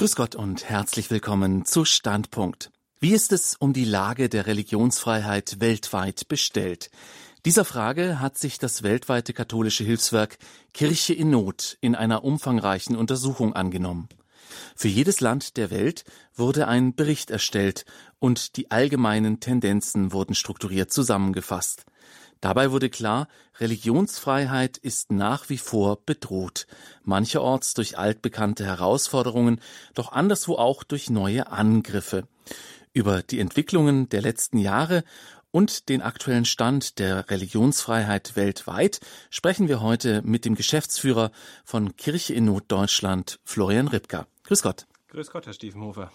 Grüß Gott und herzlich willkommen zu Standpunkt. Wie ist es um die Lage der Religionsfreiheit weltweit bestellt? Dieser Frage hat sich das weltweite katholische Hilfswerk Kirche in Not in einer umfangreichen Untersuchung angenommen. Für jedes Land der Welt wurde ein Bericht erstellt und die allgemeinen Tendenzen wurden strukturiert zusammengefasst. Dabei wurde klar, Religionsfreiheit ist nach wie vor bedroht, mancherorts durch altbekannte Herausforderungen, doch anderswo auch durch neue Angriffe. Über die Entwicklungen der letzten Jahre und den aktuellen Stand der Religionsfreiheit weltweit sprechen wir heute mit dem Geschäftsführer von Kirche in Not Deutschland, Florian Ripka. Grüß Gott. Grüß Gott, Herr Stiefenhofer.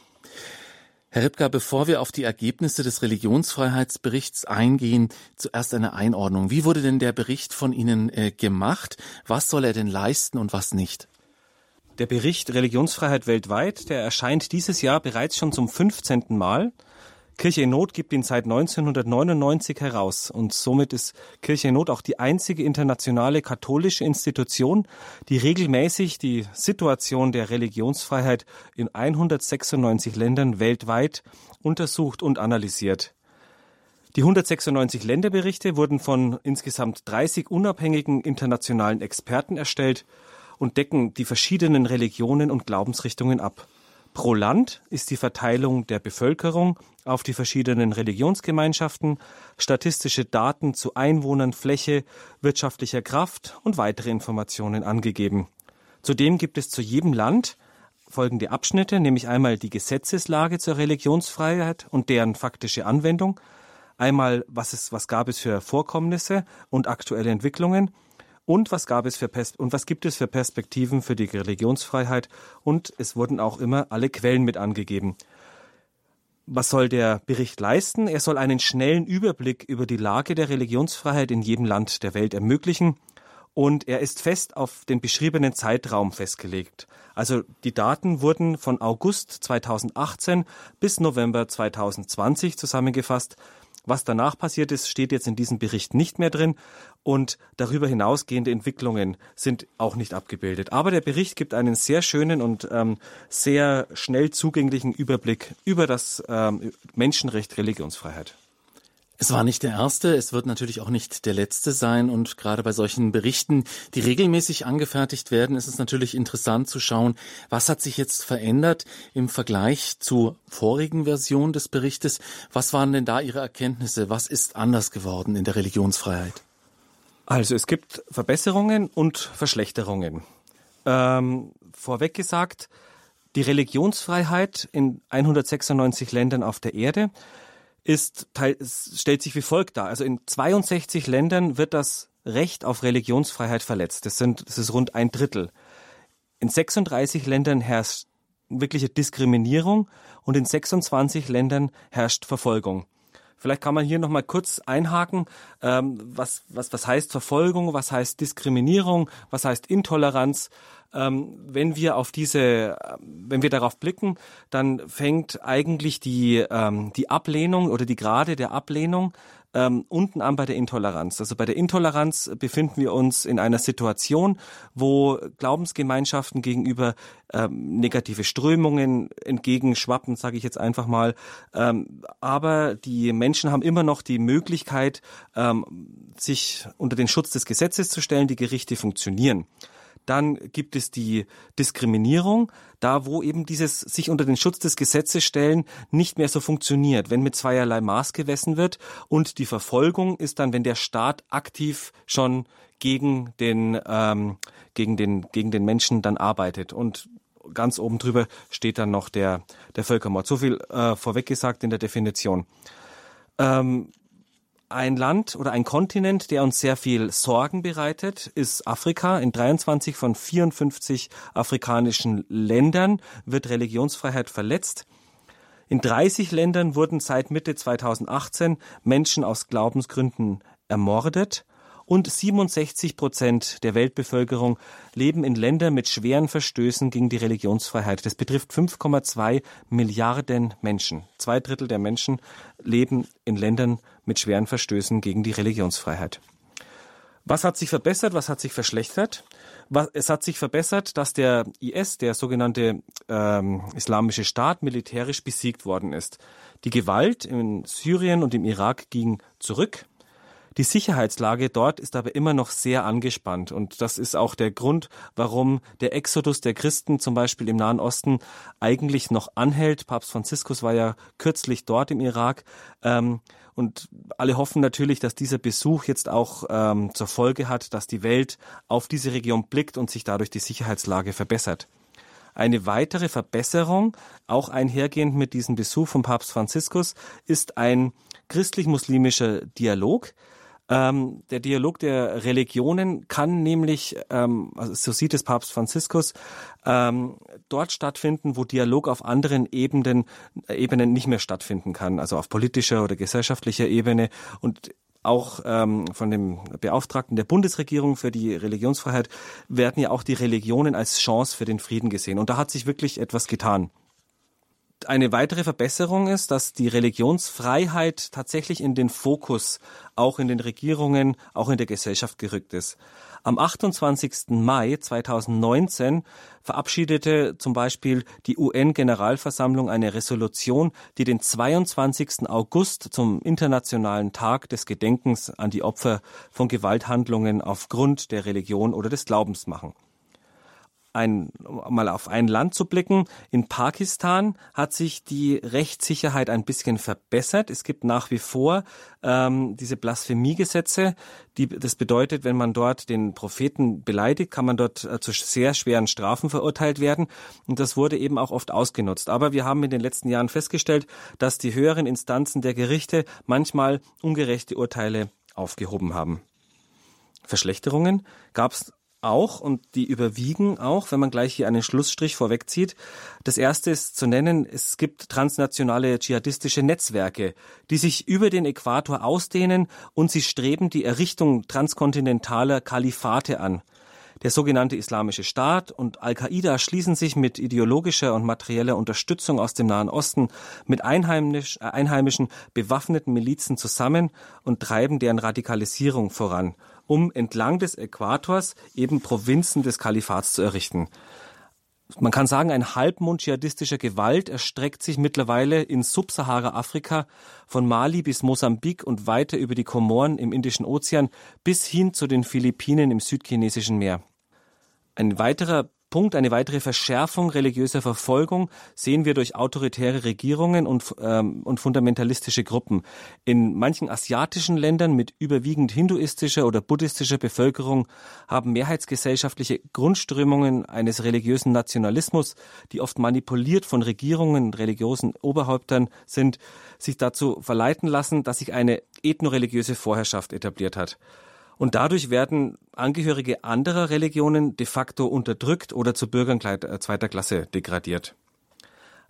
Herr Ripka, bevor wir auf die Ergebnisse des Religionsfreiheitsberichts eingehen, zuerst eine Einordnung. Wie wurde denn der Bericht von Ihnen äh, gemacht? Was soll er denn leisten und was nicht? Der Bericht Religionsfreiheit weltweit, der erscheint dieses Jahr bereits schon zum 15. Mal. Kirche in Not gibt ihn seit 1999 heraus und somit ist Kirche in Not auch die einzige internationale katholische Institution, die regelmäßig die Situation der Religionsfreiheit in 196 Ländern weltweit untersucht und analysiert. Die 196 Länderberichte wurden von insgesamt 30 unabhängigen internationalen Experten erstellt und decken die verschiedenen Religionen und Glaubensrichtungen ab. Pro Land ist die Verteilung der Bevölkerung auf die verschiedenen Religionsgemeinschaften, statistische Daten zu Einwohnern, Fläche, wirtschaftlicher Kraft und weitere Informationen angegeben. Zudem gibt es zu jedem Land folgende Abschnitte, nämlich einmal die Gesetzeslage zur Religionsfreiheit und deren faktische Anwendung, einmal was, es, was gab es für Vorkommnisse und aktuelle Entwicklungen und was gab es für Pers und was gibt es für Perspektiven für die Religionsfreiheit und es wurden auch immer alle Quellen mit angegeben. Was soll der Bericht leisten? Er soll einen schnellen Überblick über die Lage der Religionsfreiheit in jedem Land der Welt ermöglichen und er ist fest auf den beschriebenen Zeitraum festgelegt. Also die Daten wurden von August 2018 bis November 2020 zusammengefasst. Was danach passiert ist, steht jetzt in diesem Bericht nicht mehr drin und darüber hinausgehende Entwicklungen sind auch nicht abgebildet. Aber der Bericht gibt einen sehr schönen und ähm, sehr schnell zugänglichen Überblick über das ähm, Menschenrecht Religionsfreiheit. Es war nicht der erste, es wird natürlich auch nicht der letzte sein und gerade bei solchen Berichten, die regelmäßig angefertigt werden, ist es natürlich interessant zu schauen, was hat sich jetzt verändert im Vergleich zur vorigen Version des Berichtes. Was waren denn da Ihre Erkenntnisse? Was ist anders geworden in der Religionsfreiheit? Also es gibt Verbesserungen und Verschlechterungen. Ähm, vorweg gesagt, die Religionsfreiheit in 196 Ländern auf der Erde ist, stellt sich wie folgt dar. Also in 62 Ländern wird das Recht auf Religionsfreiheit verletzt. Das sind, das ist rund ein Drittel. In 36 Ländern herrscht wirkliche Diskriminierung und in 26 Ländern herrscht Verfolgung. Vielleicht kann man hier noch mal kurz einhaken, ähm, was, was, was heißt Verfolgung, was heißt Diskriminierung, was heißt Intoleranz. Ähm, wenn wir auf diese, wenn wir darauf blicken, dann fängt eigentlich die, ähm, die Ablehnung oder die Grade der Ablehnung ähm, unten an bei der Intoleranz. Also bei der Intoleranz befinden wir uns in einer Situation, wo Glaubensgemeinschaften gegenüber ähm, negative Strömungen entgegenschwappen, sage ich jetzt einfach mal. Ähm, aber die Menschen haben immer noch die Möglichkeit, ähm, sich unter den Schutz des Gesetzes zu stellen. Die Gerichte funktionieren. Dann gibt es die Diskriminierung, da wo eben dieses sich unter den Schutz des Gesetzes stellen nicht mehr so funktioniert, wenn mit zweierlei Maß gewessen wird. Und die Verfolgung ist dann, wenn der Staat aktiv schon gegen den, ähm, gegen den, gegen den Menschen dann arbeitet. Und ganz oben drüber steht dann noch der, der Völkermord. So viel äh, vorweg gesagt in der Definition. Ähm, ein Land oder ein Kontinent, der uns sehr viel Sorgen bereitet, ist Afrika. In 23 von 54 afrikanischen Ländern wird Religionsfreiheit verletzt. In 30 Ländern wurden seit Mitte 2018 Menschen aus Glaubensgründen ermordet und 67 Prozent der Weltbevölkerung leben in Ländern mit schweren Verstößen gegen die Religionsfreiheit. Das betrifft 5,2 Milliarden Menschen. Zwei Drittel der Menschen leben in Ländern mit schweren Verstößen gegen die Religionsfreiheit. Was hat sich verbessert, was hat sich verschlechtert? Es hat sich verbessert, dass der IS, der sogenannte ähm, Islamische Staat, militärisch besiegt worden ist. Die Gewalt in Syrien und im Irak ging zurück. Die Sicherheitslage dort ist aber immer noch sehr angespannt und das ist auch der Grund, warum der Exodus der Christen zum Beispiel im Nahen Osten eigentlich noch anhält. Papst Franziskus war ja kürzlich dort im Irak ähm, und alle hoffen natürlich, dass dieser Besuch jetzt auch ähm, zur Folge hat, dass die Welt auf diese Region blickt und sich dadurch die Sicherheitslage verbessert. Eine weitere Verbesserung, auch einhergehend mit diesem Besuch von Papst Franziskus, ist ein christlich-muslimischer Dialog, ähm, der Dialog der Religionen kann nämlich, ähm, also so sieht es Papst Franziskus, ähm, dort stattfinden, wo Dialog auf anderen Ebenen, Ebenen nicht mehr stattfinden kann, also auf politischer oder gesellschaftlicher Ebene. Und auch ähm, von dem Beauftragten der Bundesregierung für die Religionsfreiheit werden ja auch die Religionen als Chance für den Frieden gesehen. Und da hat sich wirklich etwas getan. Eine weitere Verbesserung ist, dass die Religionsfreiheit tatsächlich in den Fokus auch in den Regierungen, auch in der Gesellschaft gerückt ist. Am 28. Mai 2019 verabschiedete zum Beispiel die UN-Generalversammlung eine Resolution, die den 22. August zum Internationalen Tag des Gedenkens an die Opfer von Gewalthandlungen aufgrund der Religion oder des Glaubens machen ein, mal auf ein Land zu blicken. In Pakistan hat sich die Rechtssicherheit ein bisschen verbessert. Es gibt nach wie vor ähm, diese Blasphemiegesetze. Die, das bedeutet, wenn man dort den Propheten beleidigt, kann man dort äh, zu sehr schweren Strafen verurteilt werden. Und das wurde eben auch oft ausgenutzt. Aber wir haben in den letzten Jahren festgestellt, dass die höheren Instanzen der Gerichte manchmal ungerechte Urteile aufgehoben haben. Verschlechterungen gab es auch und die überwiegen auch, wenn man gleich hier einen Schlussstrich vorwegzieht. Das erste ist zu nennen, es gibt transnationale dschihadistische Netzwerke, die sich über den Äquator ausdehnen und sie streben die Errichtung transkontinentaler Kalifate an. Der sogenannte Islamische Staat und Al-Qaida schließen sich mit ideologischer und materieller Unterstützung aus dem Nahen Osten mit einheimisch, äh, einheimischen bewaffneten Milizen zusammen und treiben deren Radikalisierung voran um entlang des Äquators eben Provinzen des Kalifats zu errichten. Man kann sagen, ein Halbmond dschihadistischer Gewalt erstreckt sich mittlerweile in Subsahara-Afrika von Mali bis Mosambik und weiter über die Komoren im Indischen Ozean bis hin zu den Philippinen im südchinesischen Meer. Ein weiterer Punkt, eine weitere Verschärfung religiöser Verfolgung sehen wir durch autoritäre Regierungen und, ähm, und fundamentalistische Gruppen. In manchen asiatischen Ländern mit überwiegend hinduistischer oder buddhistischer Bevölkerung haben mehrheitsgesellschaftliche Grundströmungen eines religiösen Nationalismus, die oft manipuliert von Regierungen und religiösen Oberhäuptern sind, sich dazu verleiten lassen, dass sich eine ethnoreligiöse Vorherrschaft etabliert hat. Und dadurch werden Angehörige anderer Religionen de facto unterdrückt oder zu Bürgern äh, zweiter Klasse degradiert.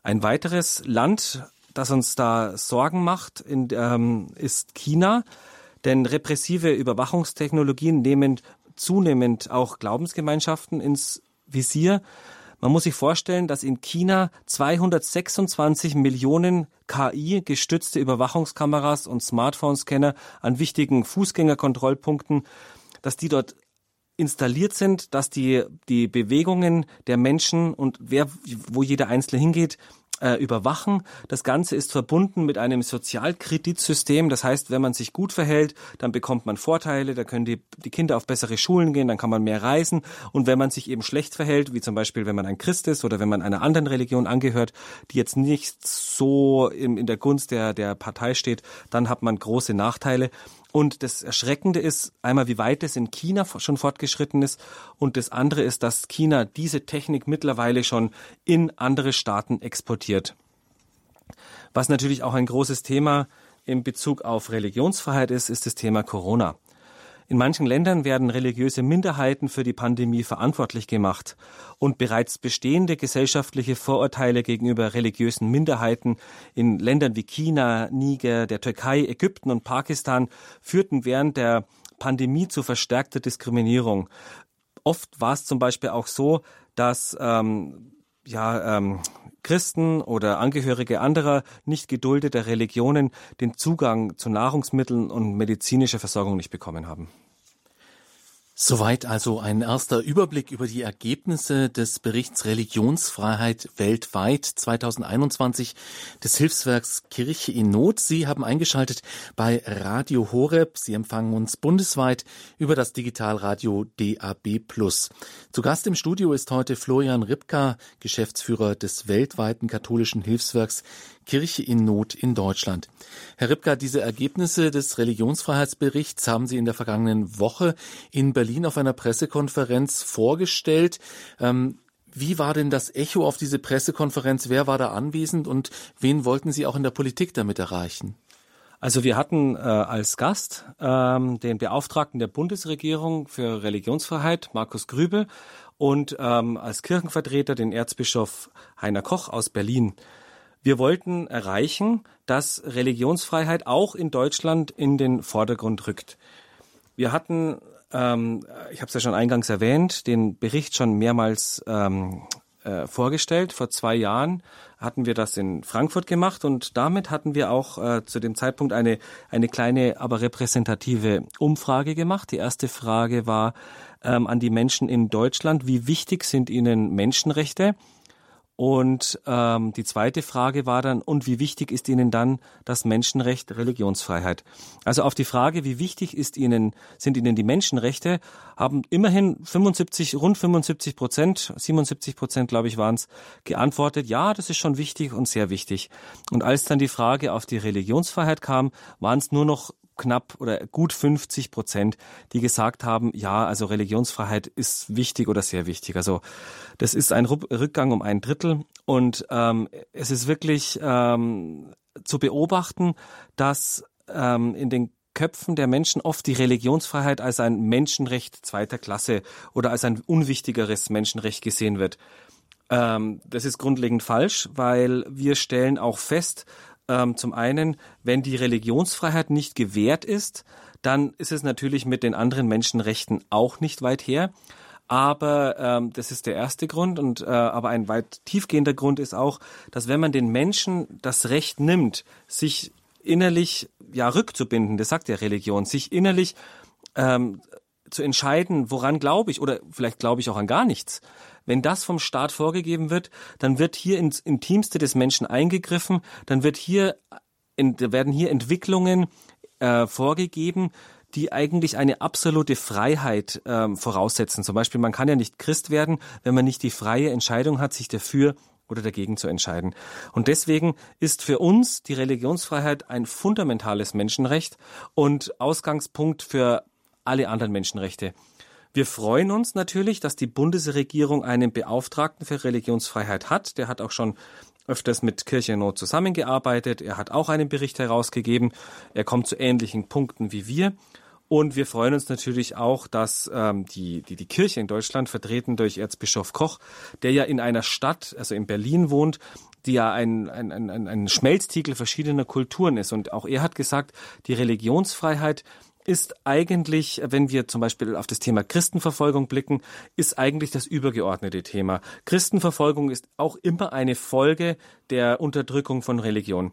Ein weiteres Land, das uns da Sorgen macht, ähm, ist China. Denn repressive Überwachungstechnologien nehmen zunehmend auch Glaubensgemeinschaften ins Visier. Man muss sich vorstellen, dass in China 226 Millionen KI-gestützte Überwachungskameras und Smartphone-Scanner an wichtigen Fußgängerkontrollpunkten, dass die dort installiert sind, dass die, die Bewegungen der Menschen und wer, wo jeder Einzelne hingeht, äh, überwachen. Das Ganze ist verbunden mit einem Sozialkreditsystem. Das heißt, wenn man sich gut verhält, dann bekommt man Vorteile, da können die, die Kinder auf bessere Schulen gehen, dann kann man mehr reisen. Und wenn man sich eben schlecht verhält, wie zum Beispiel, wenn man ein Christ ist oder wenn man einer anderen Religion angehört, die jetzt nicht so in, in der Gunst der, der Partei steht, dann hat man große Nachteile. Und das Erschreckende ist einmal, wie weit es in China schon fortgeschritten ist. Und das andere ist, dass China diese Technik mittlerweile schon in andere Staaten exportiert. Was natürlich auch ein großes Thema in Bezug auf Religionsfreiheit ist, ist das Thema Corona. In manchen Ländern werden religiöse Minderheiten für die Pandemie verantwortlich gemacht und bereits bestehende gesellschaftliche Vorurteile gegenüber religiösen Minderheiten in Ländern wie China, Niger, der Türkei, Ägypten und Pakistan führten während der Pandemie zu verstärkter Diskriminierung. Oft war es zum Beispiel auch so, dass ähm, ja, ähm, Christen oder Angehörige anderer nicht geduldeter Religionen den Zugang zu Nahrungsmitteln und medizinischer Versorgung nicht bekommen haben. Soweit also ein erster Überblick über die Ergebnisse des Berichts Religionsfreiheit weltweit 2021 des Hilfswerks Kirche in Not. Sie haben eingeschaltet bei Radio Horeb. Sie empfangen uns bundesweit über das Digitalradio DAB+. Zu Gast im Studio ist heute Florian Ripka, Geschäftsführer des weltweiten katholischen Hilfswerks Kirche in Not in Deutschland. Herr Ripka, diese Ergebnisse des Religionsfreiheitsberichts haben Sie in der vergangenen Woche in Berlin auf einer Pressekonferenz vorgestellt. Ähm, wie war denn das Echo auf diese Pressekonferenz? Wer war da anwesend und wen wollten Sie auch in der Politik damit erreichen? Also wir hatten äh, als Gast ähm, den Beauftragten der Bundesregierung für Religionsfreiheit, Markus Grübel, und ähm, als Kirchenvertreter den Erzbischof Heiner Koch aus Berlin. Wir wollten erreichen, dass Religionsfreiheit auch in Deutschland in den Vordergrund rückt. Wir hatten, ähm, ich habe es ja schon eingangs erwähnt, den Bericht schon mehrmals ähm, äh, vorgestellt. Vor zwei Jahren hatten wir das in Frankfurt gemacht und damit hatten wir auch äh, zu dem Zeitpunkt eine, eine kleine, aber repräsentative Umfrage gemacht. Die erste Frage war ähm, an die Menschen in Deutschland, wie wichtig sind ihnen Menschenrechte? Und ähm, die zweite Frage war dann, und wie wichtig ist Ihnen dann das Menschenrecht Religionsfreiheit? Also auf die Frage, wie wichtig ist Ihnen, sind Ihnen die Menschenrechte, haben immerhin 75, rund 75 Prozent, 77 Prozent, glaube ich, waren es, geantwortet, ja, das ist schon wichtig und sehr wichtig. Und als dann die Frage auf die Religionsfreiheit kam, waren es nur noch knapp oder gut 50 Prozent, die gesagt haben, ja, also Religionsfreiheit ist wichtig oder sehr wichtig. Also das ist ein Rückgang um ein Drittel und ähm, es ist wirklich ähm, zu beobachten, dass ähm, in den Köpfen der Menschen oft die Religionsfreiheit als ein Menschenrecht zweiter Klasse oder als ein unwichtigeres Menschenrecht gesehen wird. Ähm, das ist grundlegend falsch, weil wir stellen auch fest, ähm, zum einen, wenn die Religionsfreiheit nicht gewährt ist, dann ist es natürlich mit den anderen Menschenrechten auch nicht weit her. Aber ähm, das ist der erste Grund. Und äh, aber ein weit tiefgehender Grund ist auch, dass wenn man den Menschen das Recht nimmt, sich innerlich ja rückzubinden, das sagt ja Religion, sich innerlich ähm, zu entscheiden, woran glaube ich oder vielleicht glaube ich auch an gar nichts. Wenn das vom Staat vorgegeben wird, dann wird hier ins Intimste des Menschen eingegriffen, dann wird hier werden hier Entwicklungen äh, vorgegeben, die eigentlich eine absolute Freiheit ähm, voraussetzen. Zum Beispiel, man kann ja nicht Christ werden, wenn man nicht die freie Entscheidung hat, sich dafür oder dagegen zu entscheiden. Und deswegen ist für uns die Religionsfreiheit ein fundamentales Menschenrecht und Ausgangspunkt für alle anderen Menschenrechte. Wir freuen uns natürlich, dass die Bundesregierung einen Beauftragten für Religionsfreiheit hat. Der hat auch schon öfters mit Kirche Not zusammengearbeitet. Er hat auch einen Bericht herausgegeben. Er kommt zu ähnlichen Punkten wie wir. Und wir freuen uns natürlich auch, dass ähm, die, die, die Kirche in Deutschland, vertreten durch Erzbischof Koch, der ja in einer Stadt, also in Berlin wohnt, die ja ein, ein, ein, ein Schmelztiegel verschiedener Kulturen ist. Und auch er hat gesagt, die Religionsfreiheit ist eigentlich, wenn wir zum Beispiel auf das Thema Christenverfolgung blicken, ist eigentlich das übergeordnete Thema. Christenverfolgung ist auch immer eine Folge der Unterdrückung von Religion.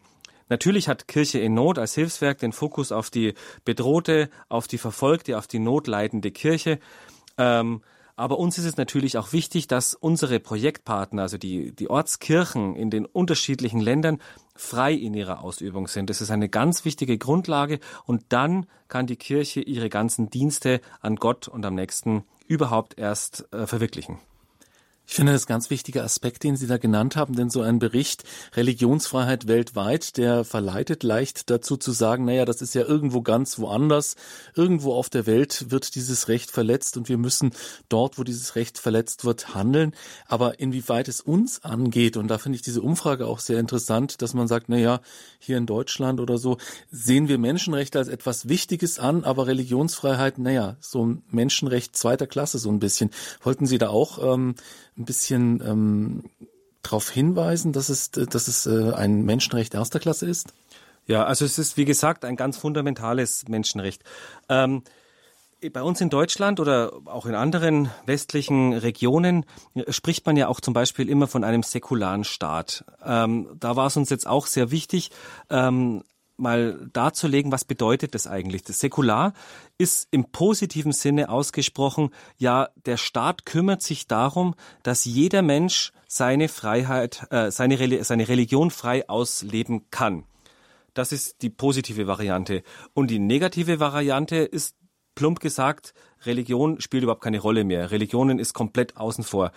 Natürlich hat Kirche in Not als Hilfswerk den Fokus auf die bedrohte, auf die verfolgte, auf die notleidende Kirche. Ähm, aber uns ist es natürlich auch wichtig, dass unsere Projektpartner, also die, die Ortskirchen in den unterschiedlichen Ländern, frei in ihrer Ausübung sind. Das ist eine ganz wichtige Grundlage. Und dann kann die Kirche ihre ganzen Dienste an Gott und am nächsten überhaupt erst äh, verwirklichen. Ich finde das ganz wichtiger Aspekt, den Sie da genannt haben, denn so ein Bericht Religionsfreiheit weltweit, der verleitet leicht dazu zu sagen, naja, das ist ja irgendwo ganz woanders, irgendwo auf der Welt wird dieses Recht verletzt und wir müssen dort, wo dieses Recht verletzt wird, handeln. Aber inwieweit es uns angeht, und da finde ich diese Umfrage auch sehr interessant, dass man sagt, naja, hier in Deutschland oder so sehen wir Menschenrechte als etwas Wichtiges an, aber Religionsfreiheit, naja, so ein Menschenrecht zweiter Klasse so ein bisschen. Wollten Sie da auch ähm, ein bisschen ähm, darauf hinweisen, dass es, dass es äh, ein Menschenrecht erster Klasse ist? Ja, also es ist wie gesagt ein ganz fundamentales Menschenrecht. Ähm, bei uns in Deutschland oder auch in anderen westlichen Regionen spricht man ja auch zum Beispiel immer von einem säkularen Staat. Ähm, da war es uns jetzt auch sehr wichtig, ähm, mal darzulegen, was bedeutet das eigentlich. Das Säkular ist im positiven Sinne ausgesprochen, ja, der Staat kümmert sich darum, dass jeder Mensch seine Freiheit, äh, seine, seine Religion frei ausleben kann. Das ist die positive Variante. Und die negative Variante ist plump gesagt, Religion spielt überhaupt keine Rolle mehr. Religionen ist komplett außen vor.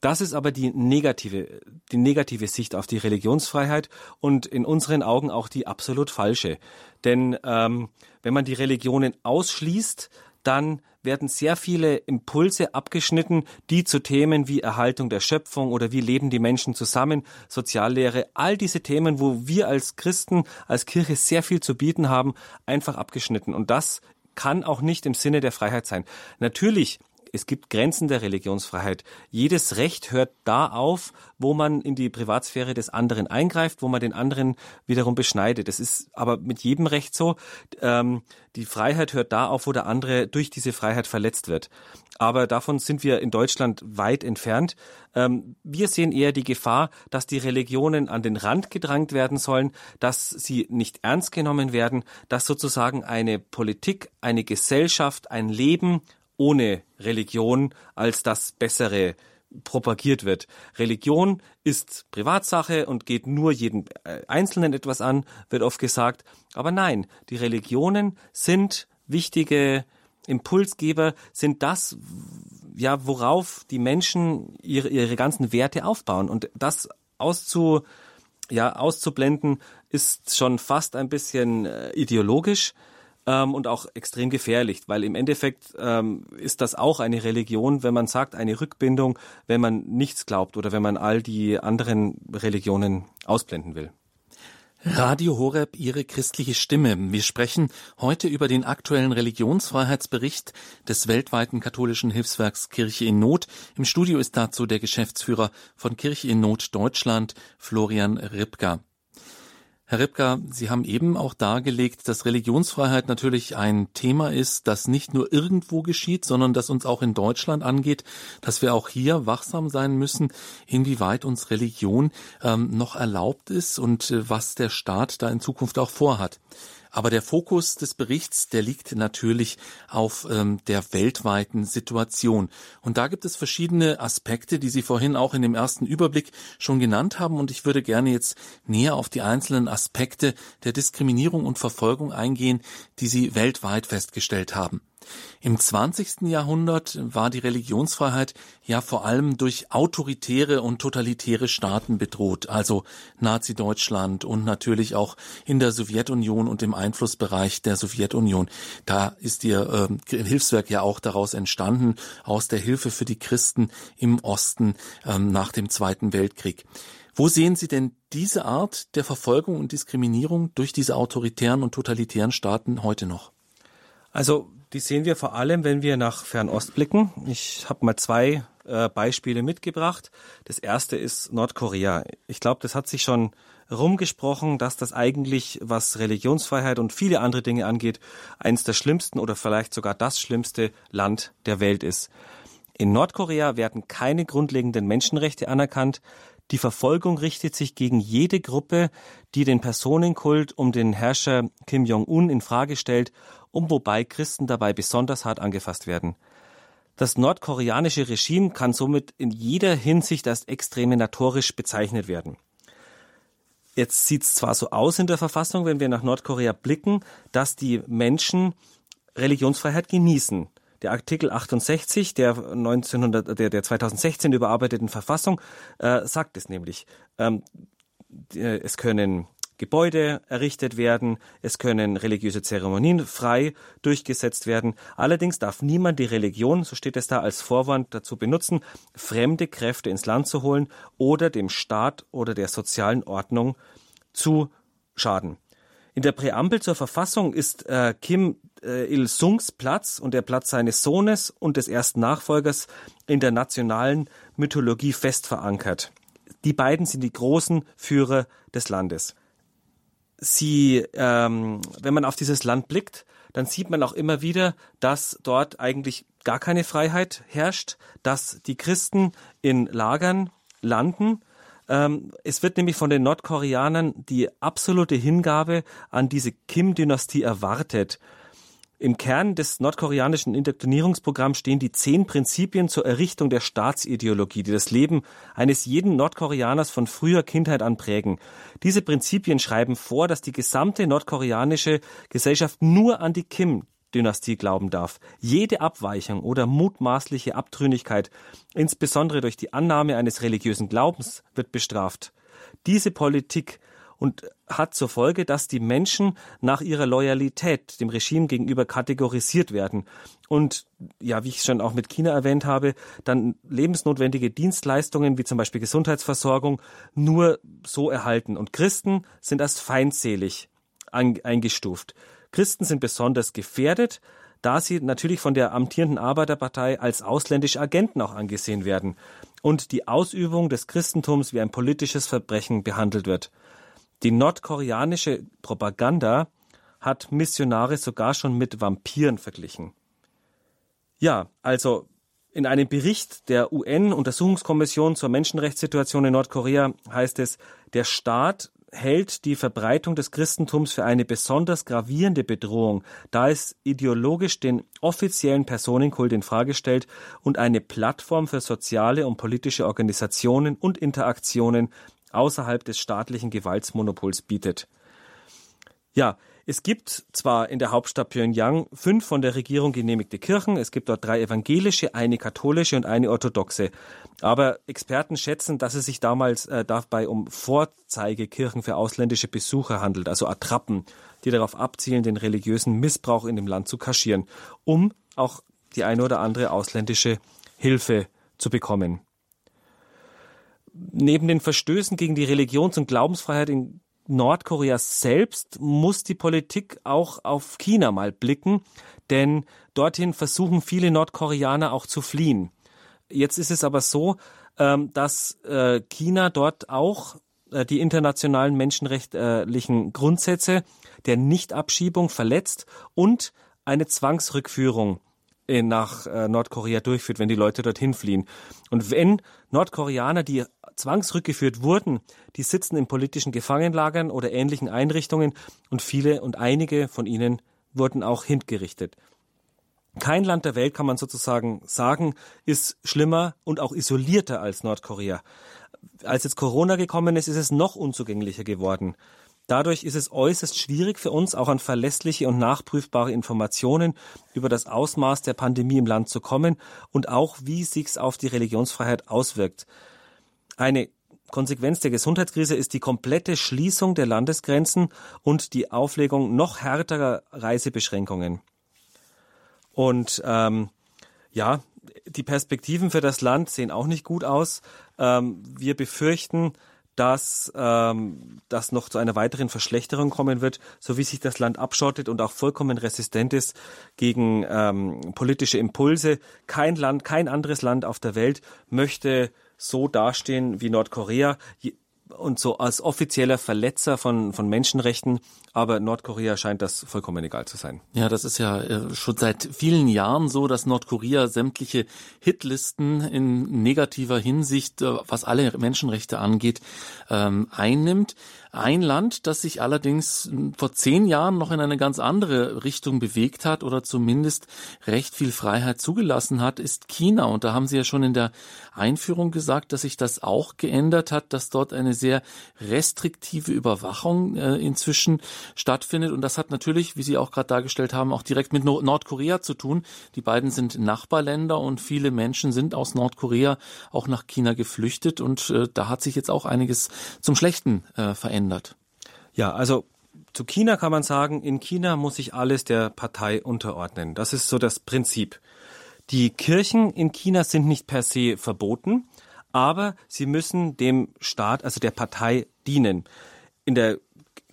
Das ist aber die negative, die negative Sicht auf die Religionsfreiheit und in unseren Augen auch die absolut falsche. Denn ähm, wenn man die Religionen ausschließt, dann werden sehr viele Impulse abgeschnitten, die zu Themen wie Erhaltung der Schöpfung oder wie leben die Menschen zusammen, Soziallehre, all diese Themen, wo wir als Christen, als Kirche sehr viel zu bieten haben, einfach abgeschnitten. Und das kann auch nicht im Sinne der Freiheit sein. Natürlich es gibt Grenzen der Religionsfreiheit. Jedes Recht hört da auf, wo man in die Privatsphäre des anderen eingreift, wo man den anderen wiederum beschneidet. Das ist aber mit jedem Recht so. Ähm, die Freiheit hört da auf, wo der andere durch diese Freiheit verletzt wird. Aber davon sind wir in Deutschland weit entfernt. Ähm, wir sehen eher die Gefahr, dass die Religionen an den Rand gedrängt werden sollen, dass sie nicht ernst genommen werden, dass sozusagen eine Politik, eine Gesellschaft, ein Leben ohne Religion als das Bessere propagiert wird. Religion ist Privatsache und geht nur jeden äh, Einzelnen etwas an, wird oft gesagt. Aber nein, die Religionen sind wichtige Impulsgeber, sind das, ja, worauf die Menschen ihre, ihre ganzen Werte aufbauen. Und das auszu, ja, auszublenden, ist schon fast ein bisschen äh, ideologisch ähm, und auch extrem gefährlich, weil im Endeffekt ähm, ist das auch eine Religion, wenn man sagt, eine Rückbindung, wenn man nichts glaubt oder wenn man all die anderen Religionen ausblenden will. Radio Horeb, Ihre christliche Stimme. Wir sprechen heute über den aktuellen Religionsfreiheitsbericht des weltweiten katholischen Hilfswerks Kirche in Not. Im Studio ist dazu der Geschäftsführer von Kirche in Not Deutschland, Florian Ripka. Herr Ripka, Sie haben eben auch dargelegt, dass Religionsfreiheit natürlich ein Thema ist, das nicht nur irgendwo geschieht, sondern das uns auch in Deutschland angeht, dass wir auch hier wachsam sein müssen, inwieweit uns Religion ähm, noch erlaubt ist und äh, was der Staat da in Zukunft auch vorhat. Aber der Fokus des Berichts, der liegt natürlich auf ähm, der weltweiten Situation. Und da gibt es verschiedene Aspekte, die Sie vorhin auch in dem ersten Überblick schon genannt haben. Und ich würde gerne jetzt näher auf die einzelnen Aspekte der Diskriminierung und Verfolgung eingehen, die Sie weltweit festgestellt haben. Im 20. Jahrhundert war die Religionsfreiheit ja vor allem durch autoritäre und totalitäre Staaten bedroht, also Nazi-Deutschland und natürlich auch in der Sowjetunion und im Einflussbereich der Sowjetunion. Da ist ihr äh, Hilfswerk ja auch daraus entstanden, aus der Hilfe für die Christen im Osten ähm, nach dem Zweiten Weltkrieg. Wo sehen Sie denn diese Art der Verfolgung und Diskriminierung durch diese autoritären und totalitären Staaten heute noch? Also die sehen wir vor allem, wenn wir nach Fernost blicken. Ich habe mal zwei äh, Beispiele mitgebracht. Das erste ist Nordkorea. Ich glaube, das hat sich schon rumgesprochen, dass das eigentlich, was Religionsfreiheit und viele andere Dinge angeht, eines der schlimmsten oder vielleicht sogar das schlimmste Land der Welt ist. In Nordkorea werden keine grundlegenden Menschenrechte anerkannt. Die Verfolgung richtet sich gegen jede Gruppe, die den Personenkult um den Herrscher Kim Jong-un in Frage stellt, um wobei Christen dabei besonders hart angefasst werden. Das nordkoreanische Regime kann somit in jeder Hinsicht als extreminatorisch bezeichnet werden. Jetzt sieht es zwar so aus in der Verfassung, wenn wir nach Nordkorea blicken, dass die Menschen Religionsfreiheit genießen. Der Artikel 68 der 1900, der, der 2016 überarbeiteten Verfassung äh, sagt es nämlich. Ähm, es können Gebäude errichtet werden, es können religiöse Zeremonien frei durchgesetzt werden. Allerdings darf niemand die Religion, so steht es da, als Vorwand dazu benutzen, fremde Kräfte ins Land zu holen oder dem Staat oder der sozialen Ordnung zu schaden. In der Präambel zur Verfassung ist äh, Kim äh, Il-sungs Platz und der Platz seines Sohnes und des ersten Nachfolgers in der nationalen Mythologie fest verankert. Die beiden sind die großen Führer des Landes. Sie, ähm, wenn man auf dieses Land blickt, dann sieht man auch immer wieder, dass dort eigentlich gar keine Freiheit herrscht, dass die Christen in Lagern landen, Ähm, es wird nämlich von den Nordkoreanern die absolute Hingabe an diese Kim-Dynastie erwartet. Im Kern des nordkoreanischen Indoktrinierungsprogramms stehen die zehn Prinzipien zur Errichtung der Staatsideologie, die das Leben eines jeden Nordkoreaners von früher Kindheit an prägen. Diese Prinzipien schreiben vor, dass die gesamte nordkoreanische Gesellschaft nur an die Kim Dynastie glauben darf. Jede Abweichung oder mutmaßliche Abtrünnigkeit, insbesondere durch die Annahme eines religiösen Glaubens, wird bestraft. Diese Politik und hat zur Folge, dass die Menschen nach ihrer Loyalität dem Regime gegenüber kategorisiert werden und ja, wie ich schon auch mit China erwähnt habe, dann lebensnotwendige Dienstleistungen wie zum Beispiel Gesundheitsversorgung nur so erhalten und Christen sind als feindselig eingestuft. Christen sind besonders gefährdet, da sie natürlich von der amtierenden Arbeiterpartei als ausländische Agenten auch angesehen werden und die Ausübung des Christentums wie ein politisches Verbrechen behandelt wird. Die nordkoreanische Propaganda hat Missionare sogar schon mit Vampiren verglichen. Ja, also in einem Bericht der UN-Untersuchungskommission zur Menschenrechtssituation in Nordkorea heißt es, der Staat hält die Verbreitung des Christentums für eine besonders gravierende Bedrohung, da es ideologisch den offiziellen Personenkult in Frage stellt und eine Plattform für soziale und politische Organisationen und Interaktionen außerhalb des staatlichen Gewaltsmonopols bietet. Ja, es gibt zwar in der Hauptstadt Pyongyang fünf von der Regierung genehmigte Kirchen, es gibt dort drei evangelische, eine katholische und eine orthodoxe. Aber Experten schätzen, dass es sich damals äh, dabei um Vorzeigekirchen für ausländische Besucher handelt, also Attrappen, die darauf abzielen, den religiösen Missbrauch in dem Land zu kaschieren, um auch die eine oder andere ausländische Hilfe zu bekommen neben den Verstößen gegen die Religions- und Glaubensfreiheit in Nordkorea selbst muss die Politik auch auf China mal blicken, denn dorthin versuchen viele Nordkoreaner auch zu fliehen. Jetzt ist es aber so, ähm, dass äh, China dort auch äh, die internationalen menschenrechtlichen Grundsätze der Nichtabschiebung verletzt und eine Zwangsrückführung nach äh, Nordkorea durchführt, wenn die Leute dorthin fliehen. Und wenn Nordkoreaner, die zwangsrückgeführt wurden, die sitzen in politischen Gefangenlagern oder ähnlichen Einrichtungen und viele und einige von ihnen wurden auch hingerichtet. Kein Land der Welt kann man sozusagen sagen, ist schlimmer und auch isolierter als Nordkorea. Als jetzt Corona gekommen ist, ist es noch unzugänglicher geworden. Dadurch ist es äußerst schwierig für uns, auch an verlässliche und nachprüfbare Informationen über das Ausmaß der Pandemie im Land zu kommen und auch, wie sich's auf die Religionsfreiheit auswirkt. Eine Konsequenz der Gesundheitskrise ist die komplette Schließung der Landesgrenzen und die Auflegung noch härterer Reisebeschränkungen. Und ähm, ja, die Perspektiven für das Land sehen auch nicht gut aus. Ähm, wir befürchten, dass ähm, das noch zu einer weiteren Verschlechterung kommen wird, so wie sich das Land abschottet und auch vollkommen resistent ist gegen ähm, politische Impulse. Kein Land, kein anderes Land auf der Welt möchte so dastehen wie Nordkorea und so als offizieller Verletzer von, von Menschenrechten. Aber Nordkorea scheint das vollkommen egal zu sein. Ja, das ist ja äh, schon seit vielen Jahren so, dass Nordkorea sämtliche Hitlisten in negativer Hinsicht, äh, was alle Menschenrechte angeht, ähm, einnimmt. Ein Land, das sich allerdings vor zehn Jahren noch in eine ganz andere Richtung bewegt hat oder zumindest recht viel Freiheit zugelassen hat, ist China. Und da haben Sie ja schon in der Einführung gesagt, dass sich das auch geändert hat, dass dort eine sehr restriktive Überwachung äh, inzwischen stattfindet. Und das hat natürlich, wie Sie auch gerade dargestellt haben, auch direkt mit Nordkorea zu tun. Die beiden sind Nachbarländer und viele Menschen sind aus Nordkorea auch nach China geflüchtet. Und äh, da hat sich jetzt auch einiges zum Schlechten äh, verändert verändert? Ja, also zu China kann man sagen, in China muss sich alles der Partei unterordnen. Das ist so das Prinzip. Die Kirchen in China sind nicht per se verboten, aber sie müssen dem Staat, also der Partei, dienen. In der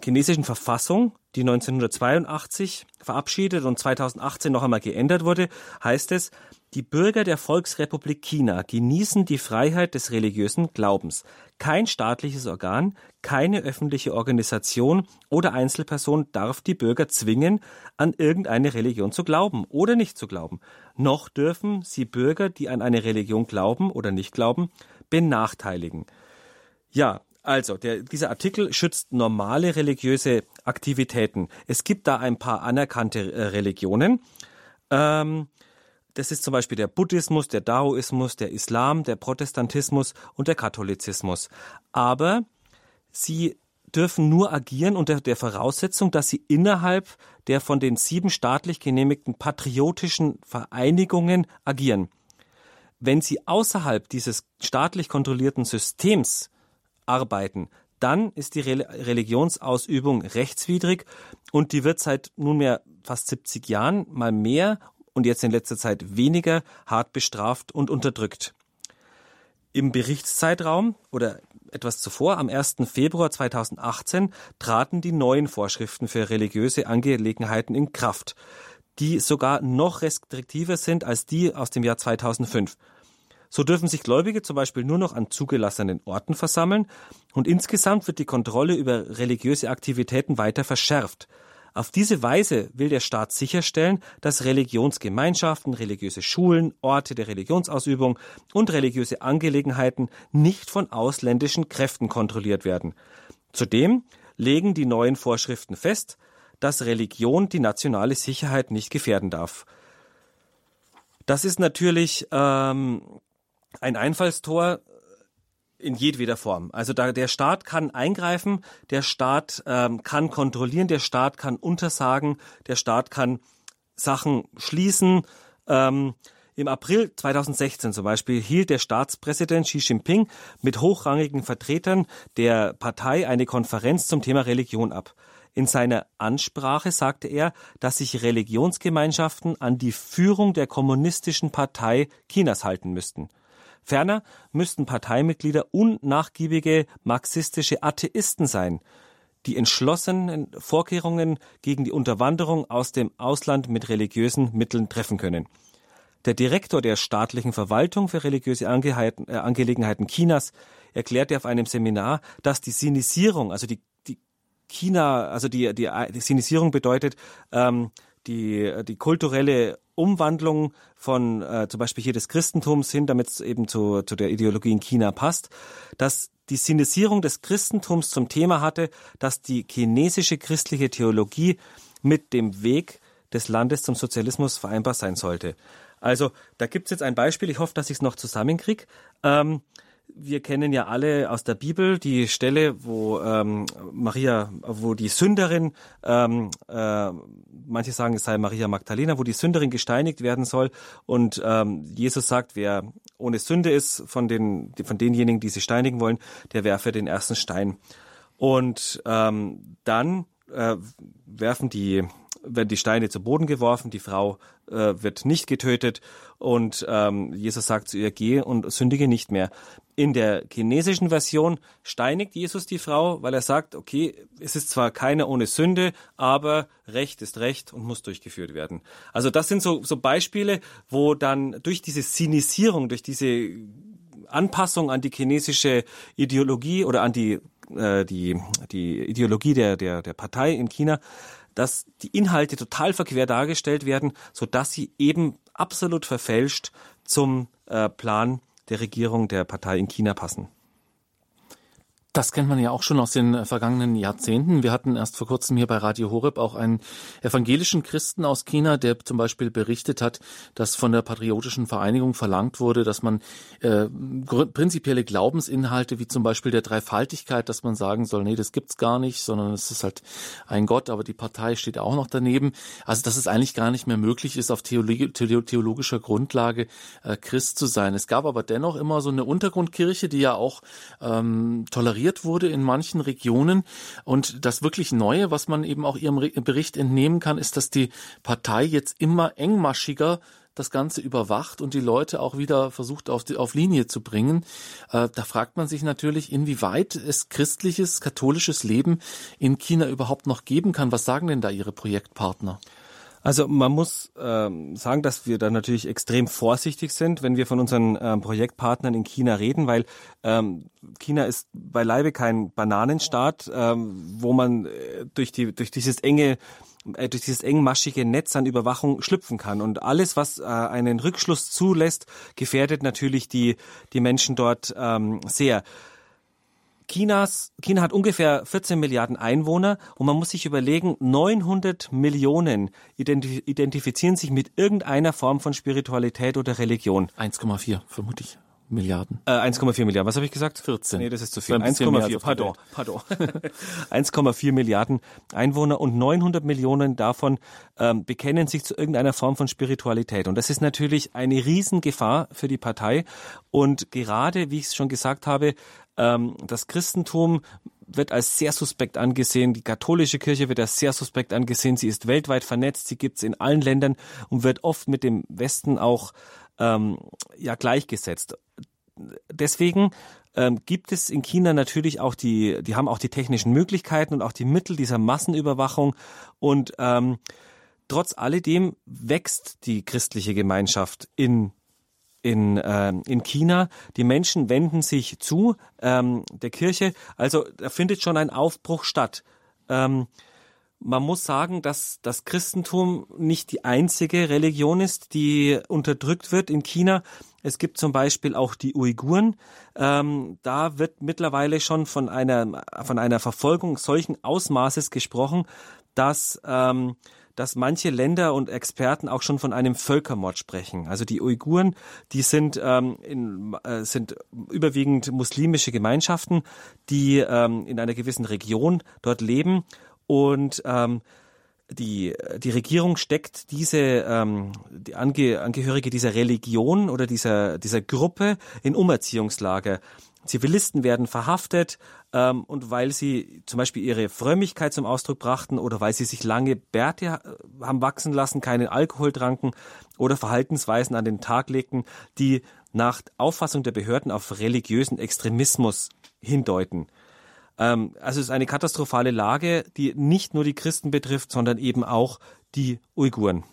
chinesischen Verfassung, die 1982 verabschiedet und 2018 noch einmal geändert wurde, heißt es, die Bürger der Volksrepublik China genießen die Freiheit des religiösen Glaubens. Kein staatliches Organ, keine öffentliche Organisation oder Einzelperson darf die Bürger zwingen, an irgendeine Religion zu glauben oder nicht zu glauben. Noch dürfen sie Bürger, die an eine Religion glauben oder nicht glauben, benachteiligen. Ja, also, der, dieser Artikel schützt normale religiöse Aktivitäten. Es gibt da ein paar anerkannte äh, Religionen. Ähm, das ist zum Beispiel der Buddhismus, der Daoismus, der Islam, der Protestantismus und der Katholizismus. Aber sie dürfen nur agieren unter der Voraussetzung, dass sie innerhalb der von den sieben staatlich genehmigten patriotischen Vereinigungen agieren. Wenn sie außerhalb dieses staatlich kontrollierten Systems arbeiten, dann ist die Religionsausübung rechtswidrig und die wird seit nunmehr fast 70 Jahren mal mehr und jetzt in letzter Zeit weniger hart bestraft und unterdrückt. Im Berichtszeitraum oder etwas zuvor, am 1. Februar 2018, traten die neuen Vorschriften für religiöse Angelegenheiten in Kraft, die sogar noch restriktiver sind als die aus dem Jahr 2005. So dürfen sich Gläubige zum Beispiel nur noch an zugelassenen Orten versammeln und insgesamt wird die Kontrolle über religiöse Aktivitäten weiter verschärft. Auf diese Weise will der Staat sicherstellen, dass Religionsgemeinschaften, religiöse Schulen, Orte der Religionsausübung und religiöse Angelegenheiten nicht von ausländischen Kräften kontrolliert werden. Zudem legen die neuen Vorschriften fest, dass Religion die nationale Sicherheit nicht gefährden darf. Das ist natürlich ähm, ein Einfallstor in jedweder Form. Also da der Staat kann eingreifen, der Staat ähm, kann kontrollieren, der Staat kann untersagen, der Staat kann Sachen schließen. Ähm, Im April 2016 zum Beispiel hielt der Staatspräsident Xi Jinping mit hochrangigen Vertretern der Partei eine Konferenz zum Thema Religion ab. In seiner Ansprache sagte er, dass sich Religionsgemeinschaften an die Führung der kommunistischen Partei Chinas halten müssten. Ferner müssten Parteimitglieder unnachgiebige marxistische Atheisten sein, die entschlossenen Vorkehrungen gegen die Unterwanderung aus dem Ausland mit religiösen Mitteln treffen können. Der Direktor der staatlichen Verwaltung für religiöse äh, Angelegenheiten Chinas erklärte auf einem Seminar, dass die Sinisierung, also die, die China, also die, die, die Sinisierung bedeutet ähm, die, die kulturelle Umwandlung von äh, zum Beispiel hier des Christentums hin, damit es eben zu, zu der Ideologie in China passt, dass die Sinisierung des Christentums zum Thema hatte, dass die chinesische christliche Theologie mit dem Weg des Landes zum Sozialismus vereinbar sein sollte. Also da gibt's jetzt ein Beispiel, ich hoffe, dass ich es noch zusammenkriege. Ähm, wir kennen ja alle aus der Bibel die Stelle, wo ähm, Maria, wo die Sünderin, ähm, äh, manche sagen, es sei Maria Magdalena, wo die Sünderin gesteinigt werden soll. Und ähm, Jesus sagt, wer ohne Sünde ist von den von denjenigen, die sie steinigen wollen, der werfe den ersten Stein. Und ähm, dann äh, werfen die werden die Steine zu Boden geworfen, die Frau äh, wird nicht getötet und ähm, Jesus sagt zu ihr, geh und sündige nicht mehr. In der chinesischen Version steinigt Jesus die Frau, weil er sagt, okay, es ist zwar keine ohne Sünde, aber Recht ist Recht und muss durchgeführt werden. Also das sind so, so Beispiele, wo dann durch diese Sinisierung, durch diese Anpassung an die chinesische Ideologie oder an die, äh, die, die Ideologie der, der, der Partei in China, dass die Inhalte total verquer dargestellt werden, so dass sie eben absolut verfälscht zum äh, Plan der Regierung der Partei in China passen. Das kennt man ja auch schon aus den vergangenen Jahrzehnten. Wir hatten erst vor kurzem hier bei Radio Horeb auch einen evangelischen Christen aus China, der zum Beispiel berichtet hat, dass von der Patriotischen Vereinigung verlangt wurde, dass man äh, prinzipielle Glaubensinhalte wie zum Beispiel der Dreifaltigkeit, dass man sagen soll, nee, das gibt's gar nicht, sondern es ist halt ein Gott, aber die Partei steht auch noch daneben. Also dass es eigentlich gar nicht mehr möglich ist, auf theologischer Grundlage äh, Christ zu sein. Es gab aber dennoch immer so eine Untergrundkirche, die ja auch ähm, toleriert toleriert wurde in manchen Regionen. Und das wirklich Neue, was man eben auch Ihrem Bericht entnehmen kann, ist, dass die Partei jetzt immer engmaschiger das Ganze überwacht und die Leute auch wieder versucht auf, die, auf Linie zu bringen. Äh, da fragt man sich natürlich, inwieweit es christliches, katholisches Leben in China überhaupt noch geben kann. Was sagen denn da Ihre Projektpartner? Also man muss ähm, sagen, dass wir da natürlich extrem vorsichtig sind, wenn wir von unseren ähm, Projektpartnern in China reden, weil ähm, China ist beileibe kein Bananenstaat, ähm, wo man äh, durch die durch dieses enge äh, durch dieses engmaschige Netz an Überwachung schlüpfen kann. Und alles, was äh, einen Rückschluss zulässt, gefährdet natürlich die, die Menschen dort ähm, sehr. Chinas, China hat ungefähr 14 Milliarden Einwohner und man muss sich überlegen, 900 Millionen identifizieren sich mit irgendeiner Form von Spiritualität oder Religion. 1,4 vermutlich. Milliarden. Äh, 1,4 Milliarden. Was habe ich gesagt? 14. Nee, das ist zu viel. 1,4. Pardon. Pardon. 1,4 Milliarden Einwohner und 900 Millionen davon ähm, bekennen sich zu irgendeiner Form von Spiritualität. Und das ist natürlich eine Riesengefahr für die Partei. Und gerade, wie ich es schon gesagt habe, ähm, das Christentum wird als sehr suspekt angesehen. Die katholische Kirche wird als sehr suspekt angesehen. Sie ist weltweit vernetzt. Sie gibt es in allen Ländern und wird oft mit dem Westen auch ähm, ja gleichgesetzt. Deswegen ähm, gibt es in China natürlich auch die, die haben auch die technischen Möglichkeiten und auch die Mittel dieser Massenüberwachung und ähm, trotz alledem wächst die christliche Gemeinschaft in in, äh, in China. Die Menschen wenden sich zu ähm, der Kirche. Also da findet schon ein Aufbruch statt. Ähm, man muss sagen, dass das Christentum nicht die einzige Religion ist, die unterdrückt wird in China. Es gibt zum Beispiel auch die Uiguren. Ähm, da wird mittlerweile schon von einer, von einer Verfolgung solchen Ausmaßes gesprochen, dass ähm, dass manche Länder und Experten auch schon von einem Völkermord sprechen. Also die Uiguren, die sind, ähm, in, äh, sind überwiegend muslimische Gemeinschaften, die ähm, in einer gewissen Region dort leben und ähm, die, die Regierung steckt diese ähm, die Ange, Angehörige dieser Religion oder dieser, dieser Gruppe in Umerziehungslager. Zivilisten werden verhaftet ähm, und weil sie zum Beispiel ihre Frömmigkeit zum Ausdruck brachten oder weil sie sich lange Bärte äh, haben wachsen lassen, keinen Alkohol tranken oder Verhaltensweisen an den Tag legten, die nach Auffassung der Behörden auf religiösen Extremismus hindeuten. Ähm, also es ist eine katastrophale Lage, die nicht nur die Christen betrifft, sondern eben auch die Uiguren.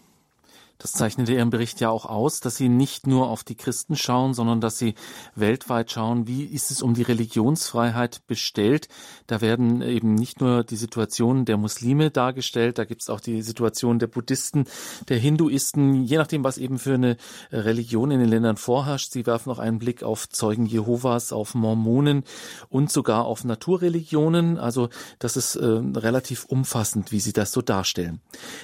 Das zeichnet Ihren Bericht ja auch aus, dass Sie nicht nur auf die Christen schauen, sondern dass Sie weltweit schauen, wie ist es um die Religionsfreiheit bestellt. Da werden eben nicht nur die Situationen der Muslime dargestellt, da gibt es auch die Situation der Buddhisten, der Hinduisten, je nachdem, was eben für eine Religion in den Ländern vorherrscht. Sie werfen auch einen Blick auf Zeugen Jehovas, auf Mormonen und sogar auf Naturreligionen. Also das ist äh, relativ umfassend, wie Sie das so darstellen.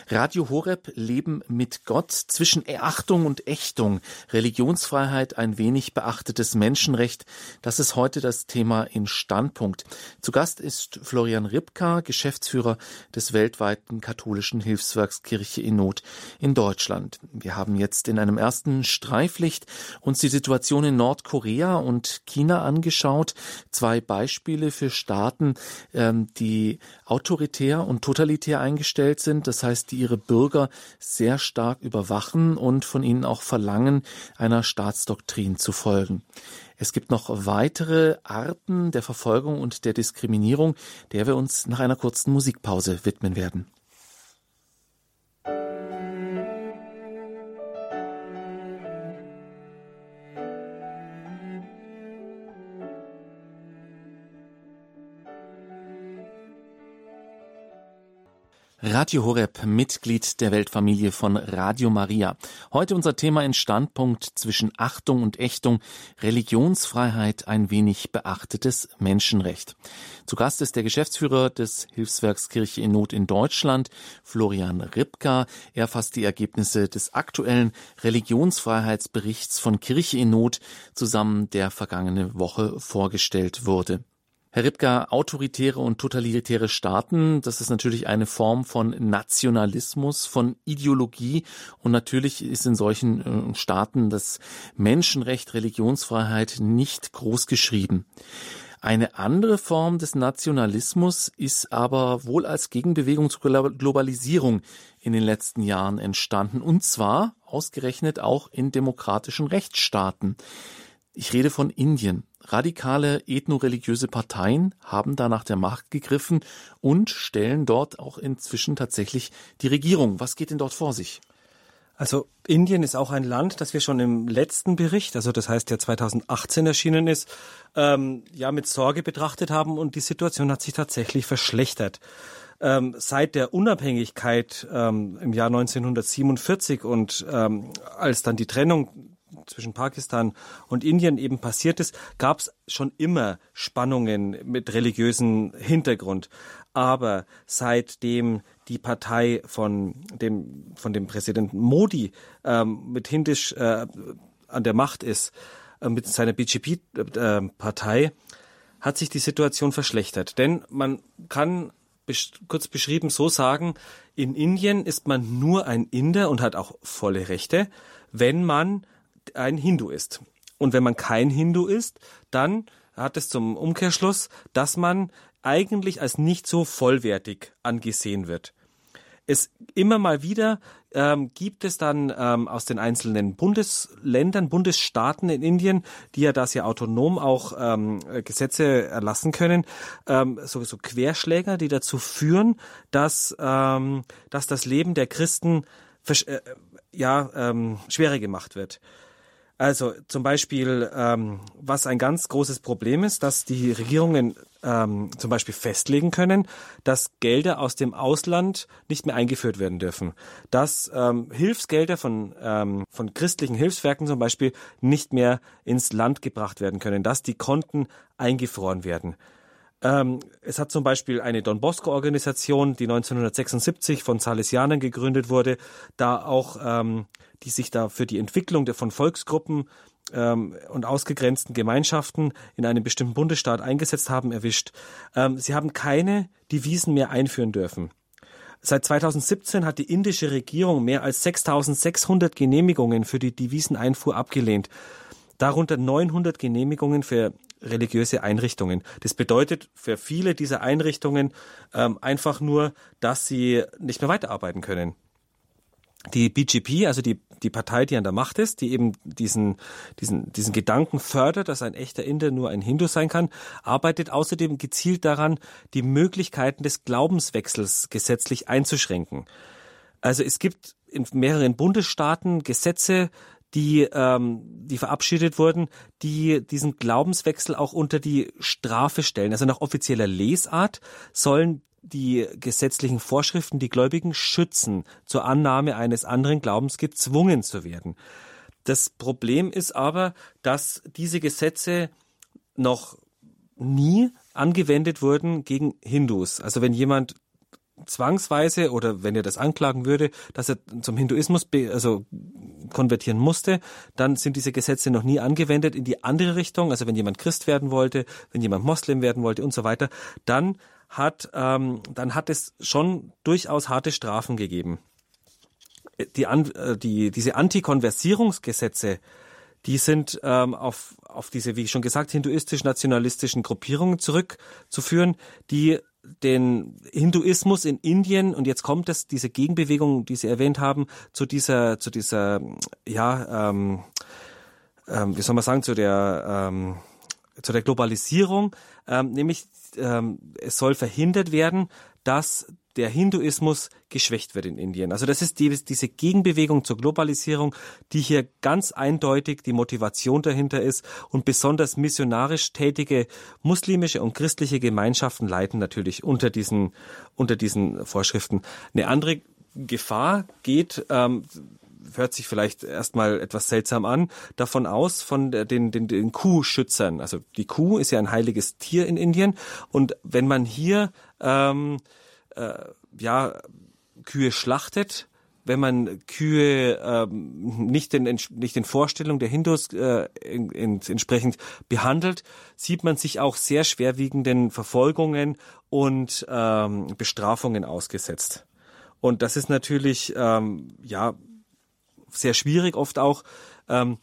Radio Horeb Leben mit Gott Gott zwischen Erachtung und Ächtung, Religionsfreiheit ein wenig beachtetes Menschenrecht, das ist heute das Thema in Standpunkt. Zu Gast ist Florian Ripka, Geschäftsführer des weltweiten katholischen Hilfswerks Kirche in Not in Deutschland. Wir haben jetzt in einem ersten Streiflicht uns die Situation in Nordkorea und China angeschaut. Zwei Beispiele für Staaten, ähm, die autoritär und totalitär eingestellt sind, das heißt, die ihre Bürger sehr stark über überwachen und von ihnen auch verlangen, einer Staatsdoktrin zu folgen. Es gibt noch weitere Arten der Verfolgung und der Diskriminierung, der wir uns nach einer kurzen Musikpause widmen werden. Radio Horeb, Mitglied der Weltfamilie von Radio Maria. Heute unser Thema in Standpunkt zwischen Achtung und Ächtung, Religionsfreiheit, ein wenig beachtetes Menschenrecht. Zu Gast ist der Geschäftsführer des Hilfswerks Kirche in Not in Deutschland, Florian Ripka. Er fasst die Ergebnisse des aktuellen Religionsfreiheitsberichts von Kirche in Not zusammen, der vergangene Woche vorgestellt wurde. Herr Ripka, autoritäre und totalitäre Staaten, das ist natürlich eine Form von Nationalismus, von Ideologie und natürlich ist in solchen äh, Staaten das Menschenrecht, Religionsfreiheit nicht groß geschrieben. Eine andere Form des Nationalismus ist aber wohl als Gegenbewegung zur Globalisierung in den letzten Jahren entstanden, und zwar ausgerechnet auch in demokratischen Rechtsstaaten. Ich rede von Indien. Radikale ethnoreligiöse Parteien haben da nach der Macht gegriffen und stellen dort auch inzwischen tatsächlich die Regierung. Was geht denn dort vor sich? Also Indien ist auch ein Land, das wir schon im letzten Bericht, also das heißt der 2018 erschienen ist, ähm, ja mit Sorge betrachtet haben und die Situation hat sich tatsächlich verschlechtert. Ähm, seit der Unabhängigkeit ähm, im Jahr 1947 und ähm, als dann die Trennung zwischen Pakistan und Indien eben passiert ist, gab es schon immer Spannungen mit religiösen Hintergrund. Aber seitdem die Partei von dem, von dem Präsidenten Modi ähm, mit Hindisch äh, an der Macht ist, äh, mit seiner BJP-Partei, äh, hat sich die Situation verschlechtert. Denn man kann besch kurz beschrieben so sagen, in Indien ist man nur ein Inder und hat auch volle Rechte, wenn man ein Hindu ist. Und wenn man kein Hindu ist, dann hat es zum Umkehrschluss, dass man eigentlich als nicht so vollwertig angesehen wird. Es immer mal wieder ähm, gibt es dann ähm, aus den einzelnen Bundesländern, Bundesstaaten in Indien, die ja da sehr autonom auch ähm, Gesetze erlassen können, ähm, sowieso Querschläger, die dazu führen, dass, ähm, dass das Leben der Christen äh, ja, ähm, schwerer gemacht wird. Also zum Beispiel, ähm, was ein ganz großes Problem ist, dass die Regierungen ähm, zum Beispiel festlegen können, dass Gelder aus dem Ausland nicht mehr eingeführt werden dürfen, dass ähm, Hilfsgelder von, ähm, von christlichen Hilfswerken zum Beispiel nicht mehr ins Land gebracht werden können, dass die Konten eingefroren werden. Ähm, es hat zum Beispiel eine Don Bosco-Organisation, die 1976 von Salesianern gegründet wurde, da auch, ähm, die sich da für die Entwicklung der, von Volksgruppen ähm, und ausgegrenzten Gemeinschaften in einem bestimmten Bundesstaat eingesetzt haben, erwischt. Ähm, sie haben keine Devisen mehr einführen dürfen. Seit 2017 hat die indische Regierung mehr als 6600 Genehmigungen für die Deviseneinfuhr abgelehnt. Darunter 900 Genehmigungen für religiöse Einrichtungen. Das bedeutet für viele dieser Einrichtungen ähm, einfach nur, dass sie nicht mehr weiterarbeiten können. Die BGP, also die, die Partei, die an der Macht ist, die eben diesen, diesen, diesen Gedanken fördert, dass ein echter Inder nur ein Hindu sein kann, arbeitet außerdem gezielt daran, die Möglichkeiten des Glaubenswechsels gesetzlich einzuschränken. Also es gibt in mehreren Bundesstaaten Gesetze, die, ähm, die verabschiedet wurden, die diesen Glaubenswechsel auch unter die Strafe stellen. Also nach offizieller Lesart sollen die gesetzlichen Vorschriften die Gläubigen schützen, zur Annahme eines anderen Glaubens gezwungen zu werden. Das Problem ist aber, dass diese Gesetze noch nie angewendet wurden gegen Hindus. Also wenn jemand zwangsweise oder wenn er das anklagen würde, dass er zum Hinduismus also konvertieren musste, dann sind diese Gesetze noch nie angewendet in die andere Richtung. Also wenn jemand Christ werden wollte, wenn jemand Moslem werden wollte und so weiter, dann hat ähm, dann hat es schon durchaus harte Strafen gegeben. Die, äh, die diese Antikonversierungsgesetze, die sind ähm, auf auf diese, wie schon gesagt, hinduistisch-nationalistischen Gruppierungen zurückzuführen, die den Hinduismus in Indien und jetzt kommt es diese Gegenbewegung, die Sie erwähnt haben, zu dieser zu dieser ja ähm, ähm, wie soll man sagen zu der ähm, zu der Globalisierung, ähm, nämlich ähm, es soll verhindert werden, dass der Hinduismus geschwächt wird in Indien. Also das ist die, diese Gegenbewegung zur Globalisierung, die hier ganz eindeutig die Motivation dahinter ist und besonders missionarisch tätige muslimische und christliche Gemeinschaften leiden natürlich unter diesen, unter diesen Vorschriften. Eine andere Gefahr geht, ähm, hört sich vielleicht erstmal etwas seltsam an, davon aus von den, den, den Kuhschützern. Also die Kuh ist ja ein heiliges Tier in Indien und wenn man hier ähm, äh, ja, Kühe schlachtet, wenn man Kühe ähm, nicht, den, nicht den Vorstellungen der Hindus äh, in, in, entsprechend behandelt, sieht man sich auch sehr schwerwiegenden Verfolgungen und ähm, Bestrafungen ausgesetzt. Und das ist natürlich ähm, ja sehr schwierig, oft auch ähm,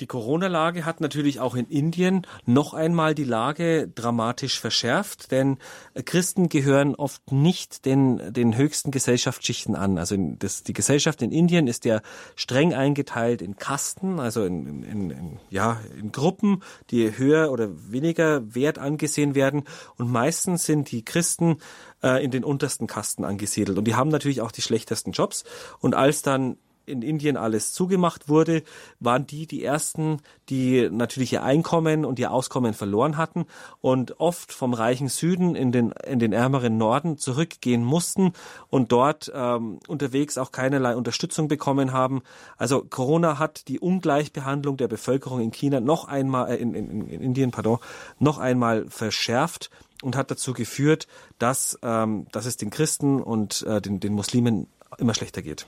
die Corona-Lage hat natürlich auch in Indien noch einmal die Lage dramatisch verschärft, denn Christen gehören oft nicht den, den höchsten Gesellschaftsschichten an. Also das, die Gesellschaft in Indien ist ja streng eingeteilt in Kasten, also in, in, in, ja, in Gruppen, die höher oder weniger wert angesehen werden. Und meistens sind die Christen äh, in den untersten Kasten angesiedelt. Und die haben natürlich auch die schlechtesten Jobs. Und als dann in Indien alles zugemacht wurde, waren die die ersten, die natürlich ihr Einkommen und ihr Auskommen verloren hatten und oft vom reichen Süden in den in den ärmeren Norden zurückgehen mussten und dort ähm, unterwegs auch keinerlei Unterstützung bekommen haben. Also Corona hat die Ungleichbehandlung der Bevölkerung in China noch einmal äh, in, in, in Indien, pardon, noch einmal verschärft und hat dazu geführt, dass ähm, dass es den Christen und äh, den den Muslimen immer schlechter geht.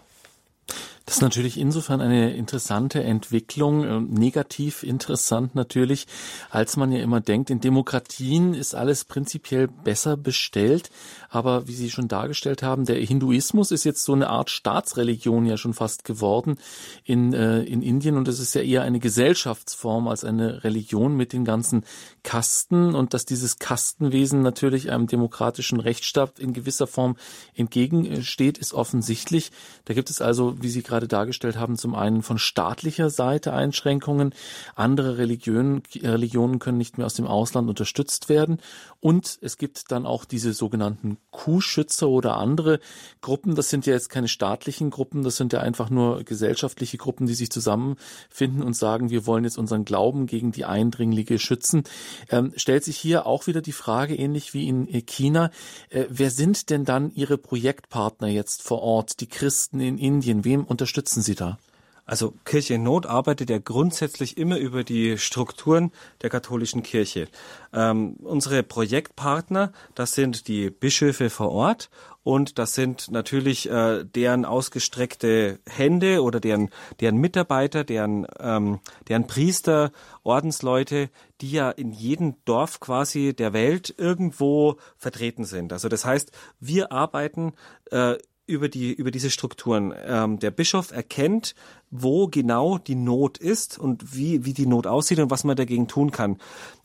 Das ist natürlich insofern eine interessante Entwicklung, äh, negativ interessant natürlich, als man ja immer denkt, in Demokratien ist alles prinzipiell besser bestellt. Aber wie Sie schon dargestellt haben, der Hinduismus ist jetzt so eine Art Staatsreligion ja schon fast geworden in, äh, in Indien. Und es ist ja eher eine Gesellschaftsform als eine Religion mit den ganzen Kasten. Und dass dieses Kastenwesen natürlich einem demokratischen Rechtsstaat in gewisser Form entgegensteht, ist offensichtlich. Da gibt es also, wie Sie gerade gerade dargestellt haben, zum einen von staatlicher Seite Einschränkungen, andere Religionen, Religionen können nicht mehr aus dem Ausland unterstützt werden und es gibt dann auch diese sogenannten Kuhschützer oder andere Gruppen, das sind ja jetzt keine staatlichen Gruppen, das sind ja einfach nur gesellschaftliche Gruppen, die sich zusammenfinden und sagen, wir wollen jetzt unseren Glauben gegen die Eindringlinge schützen. Ähm, stellt sich hier auch wieder die Frage, ähnlich wie in China, äh, wer sind denn dann Ihre Projektpartner jetzt vor Ort, die Christen in Indien? Wem unter unterstützen Sie da? Also Kirche in Not arbeitet ja grundsätzlich immer über die Strukturen der katholischen Kirche. Ähm, unsere Projektpartner, das sind die Bischöfe vor Ort und das sind natürlich äh, deren ausgestreckte Hände oder deren, deren Mitarbeiter, deren, ähm, deren Priester, Ordensleute, die ja in jedem Dorf quasi der Welt irgendwo vertreten sind. Also das heißt, wir arbeiten äh, über die über diese Strukturen. Ähm, der Bischof erkennt, wo genau die Not ist und wie wie die Not aussieht und was man dagegen tun kann.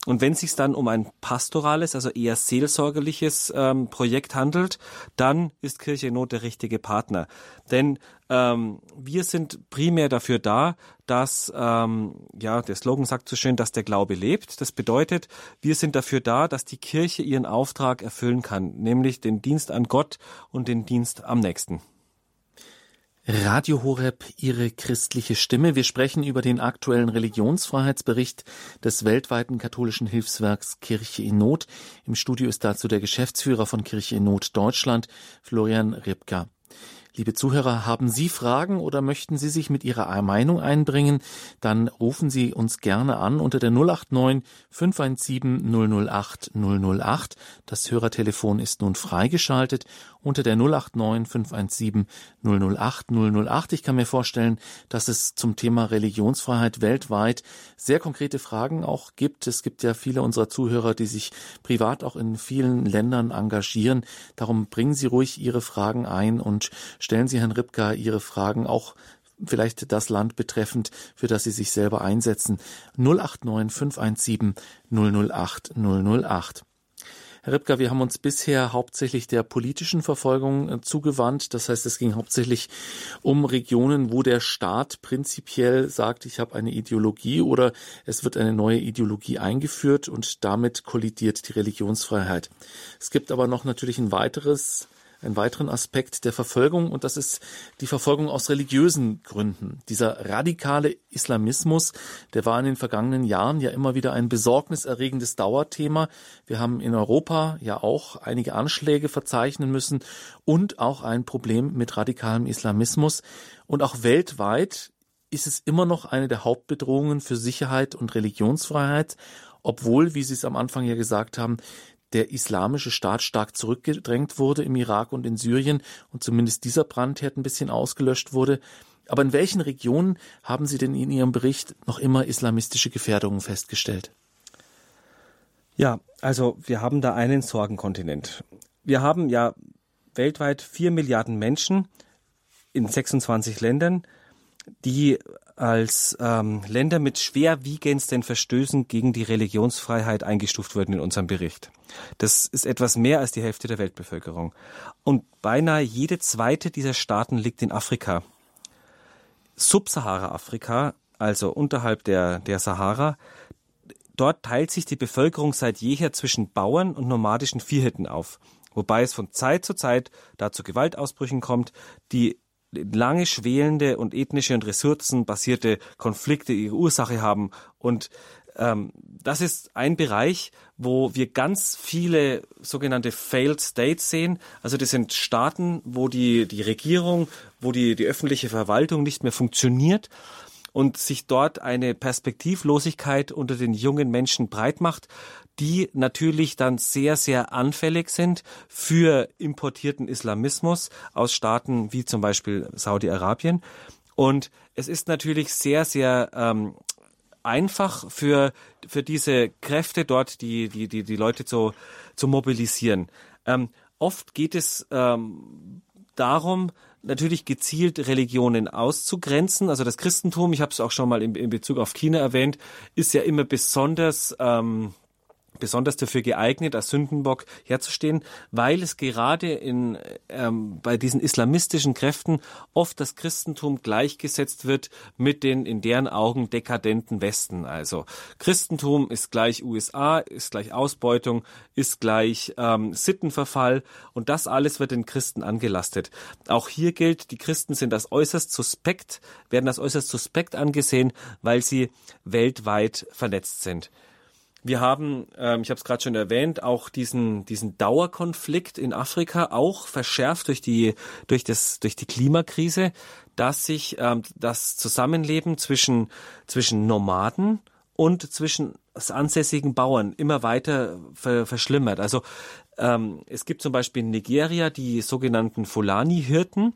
Und wenn es sich dann um ein pastorales, also eher seelsorgerliches ähm, Projekt handelt, dann ist Kirche Not der richtige Partner. Denn ähm, wir sind primär dafür da, dass, ähm, ja, der Slogan sagt so schön, dass der Glaube lebt. Das bedeutet, wir sind dafür da, dass die Kirche ihren Auftrag erfüllen kann, nämlich den Dienst an Gott und den Dienst am nächsten. Radio Horeb, Ihre christliche Stimme. Wir sprechen über den aktuellen Religionsfreiheitsbericht des weltweiten katholischen Hilfswerks Kirche in Not. Im Studio ist dazu der Geschäftsführer von Kirche in Not Deutschland, Florian Ripka. Liebe Zuhörer, haben Sie Fragen oder möchten Sie sich mit Ihrer Meinung einbringen? Dann rufen Sie uns gerne an unter der 089 517 008 008. Das Hörertelefon ist nun freigeschaltet unter der 089 517 008 008. Ich kann mir vorstellen, dass es zum Thema Religionsfreiheit weltweit sehr konkrete Fragen auch gibt. Es gibt ja viele unserer Zuhörer, die sich privat auch in vielen Ländern engagieren. Darum bringen Sie ruhig Ihre Fragen ein und stellen Sie Herrn Ripka Ihre Fragen auch vielleicht das Land betreffend, für das Sie sich selber einsetzen. 089 517 008 008. Herr Ripka, wir haben uns bisher hauptsächlich der politischen Verfolgung äh, zugewandt. Das heißt, es ging hauptsächlich um Regionen, wo der Staat prinzipiell sagt, ich habe eine Ideologie oder es wird eine neue Ideologie eingeführt und damit kollidiert die Religionsfreiheit. Es gibt aber noch natürlich ein weiteres einen weiteren Aspekt der Verfolgung und das ist die Verfolgung aus religiösen Gründen. Dieser radikale Islamismus, der war in den vergangenen Jahren ja immer wieder ein besorgniserregendes Dauerthema. Wir haben in Europa ja auch einige Anschläge verzeichnen müssen und auch ein Problem mit radikalem Islamismus. Und auch weltweit ist es immer noch eine der Hauptbedrohungen für Sicherheit und Religionsfreiheit, obwohl, wie Sie es am Anfang ja gesagt haben, der islamische Staat stark zurückgedrängt wurde im Irak und in Syrien und zumindest dieser Brandherd ein bisschen ausgelöscht wurde. Aber in welchen Regionen haben Sie denn in Ihrem Bericht noch immer islamistische Gefährdungen festgestellt? Ja, also wir haben da einen Sorgenkontinent. Wir haben ja weltweit vier Milliarden Menschen in 26 Ländern, die als ähm, Länder mit schwerwiegendsten Verstößen gegen die Religionsfreiheit eingestuft wurden in unserem Bericht. Das ist etwas mehr als die Hälfte der Weltbevölkerung. Und beinahe jede zweite dieser Staaten liegt in Afrika. Subsahara-Afrika, also unterhalb der, der Sahara, dort teilt sich die Bevölkerung seit jeher zwischen Bauern und nomadischen Viehhirten auf, wobei es von Zeit zu Zeit dazu Gewaltausbrüchen kommt, die lange schwelende und ethnische und ressourcenbasierte Konflikte ihre Ursache haben. Und ähm, das ist ein Bereich, wo wir ganz viele sogenannte Failed States sehen. Also das sind Staaten, wo die, die Regierung, wo die, die öffentliche Verwaltung nicht mehr funktioniert und sich dort eine Perspektivlosigkeit unter den jungen Menschen breit macht, die natürlich dann sehr, sehr anfällig sind für importierten Islamismus aus Staaten wie zum Beispiel Saudi-Arabien. Und es ist natürlich sehr, sehr ähm, einfach für, für diese Kräfte dort, die, die, die, die Leute zu, zu mobilisieren. Ähm, oft geht es ähm, darum, natürlich gezielt Religionen auszugrenzen. Also das Christentum, ich habe es auch schon mal in, in Bezug auf China erwähnt, ist ja immer besonders ähm, besonders dafür geeignet, als Sündenbock herzustehen, weil es gerade in, ähm, bei diesen islamistischen Kräften oft das Christentum gleichgesetzt wird mit den in deren Augen dekadenten Westen. Also Christentum ist gleich USA, ist gleich Ausbeutung, ist gleich ähm, Sittenverfall und das alles wird den Christen angelastet. Auch hier gilt, die Christen sind als äußerst suspekt, werden als äußerst suspekt angesehen, weil sie weltweit vernetzt sind. Wir haben, ähm, ich habe es gerade schon erwähnt, auch diesen diesen Dauerkonflikt in Afrika auch verschärft durch die durch das durch die Klimakrise, dass sich ähm, das Zusammenleben zwischen zwischen Nomaden und zwischen ansässigen Bauern immer weiter ver verschlimmert. Also ähm, es gibt zum Beispiel in Nigeria die sogenannten Fulani-Hirten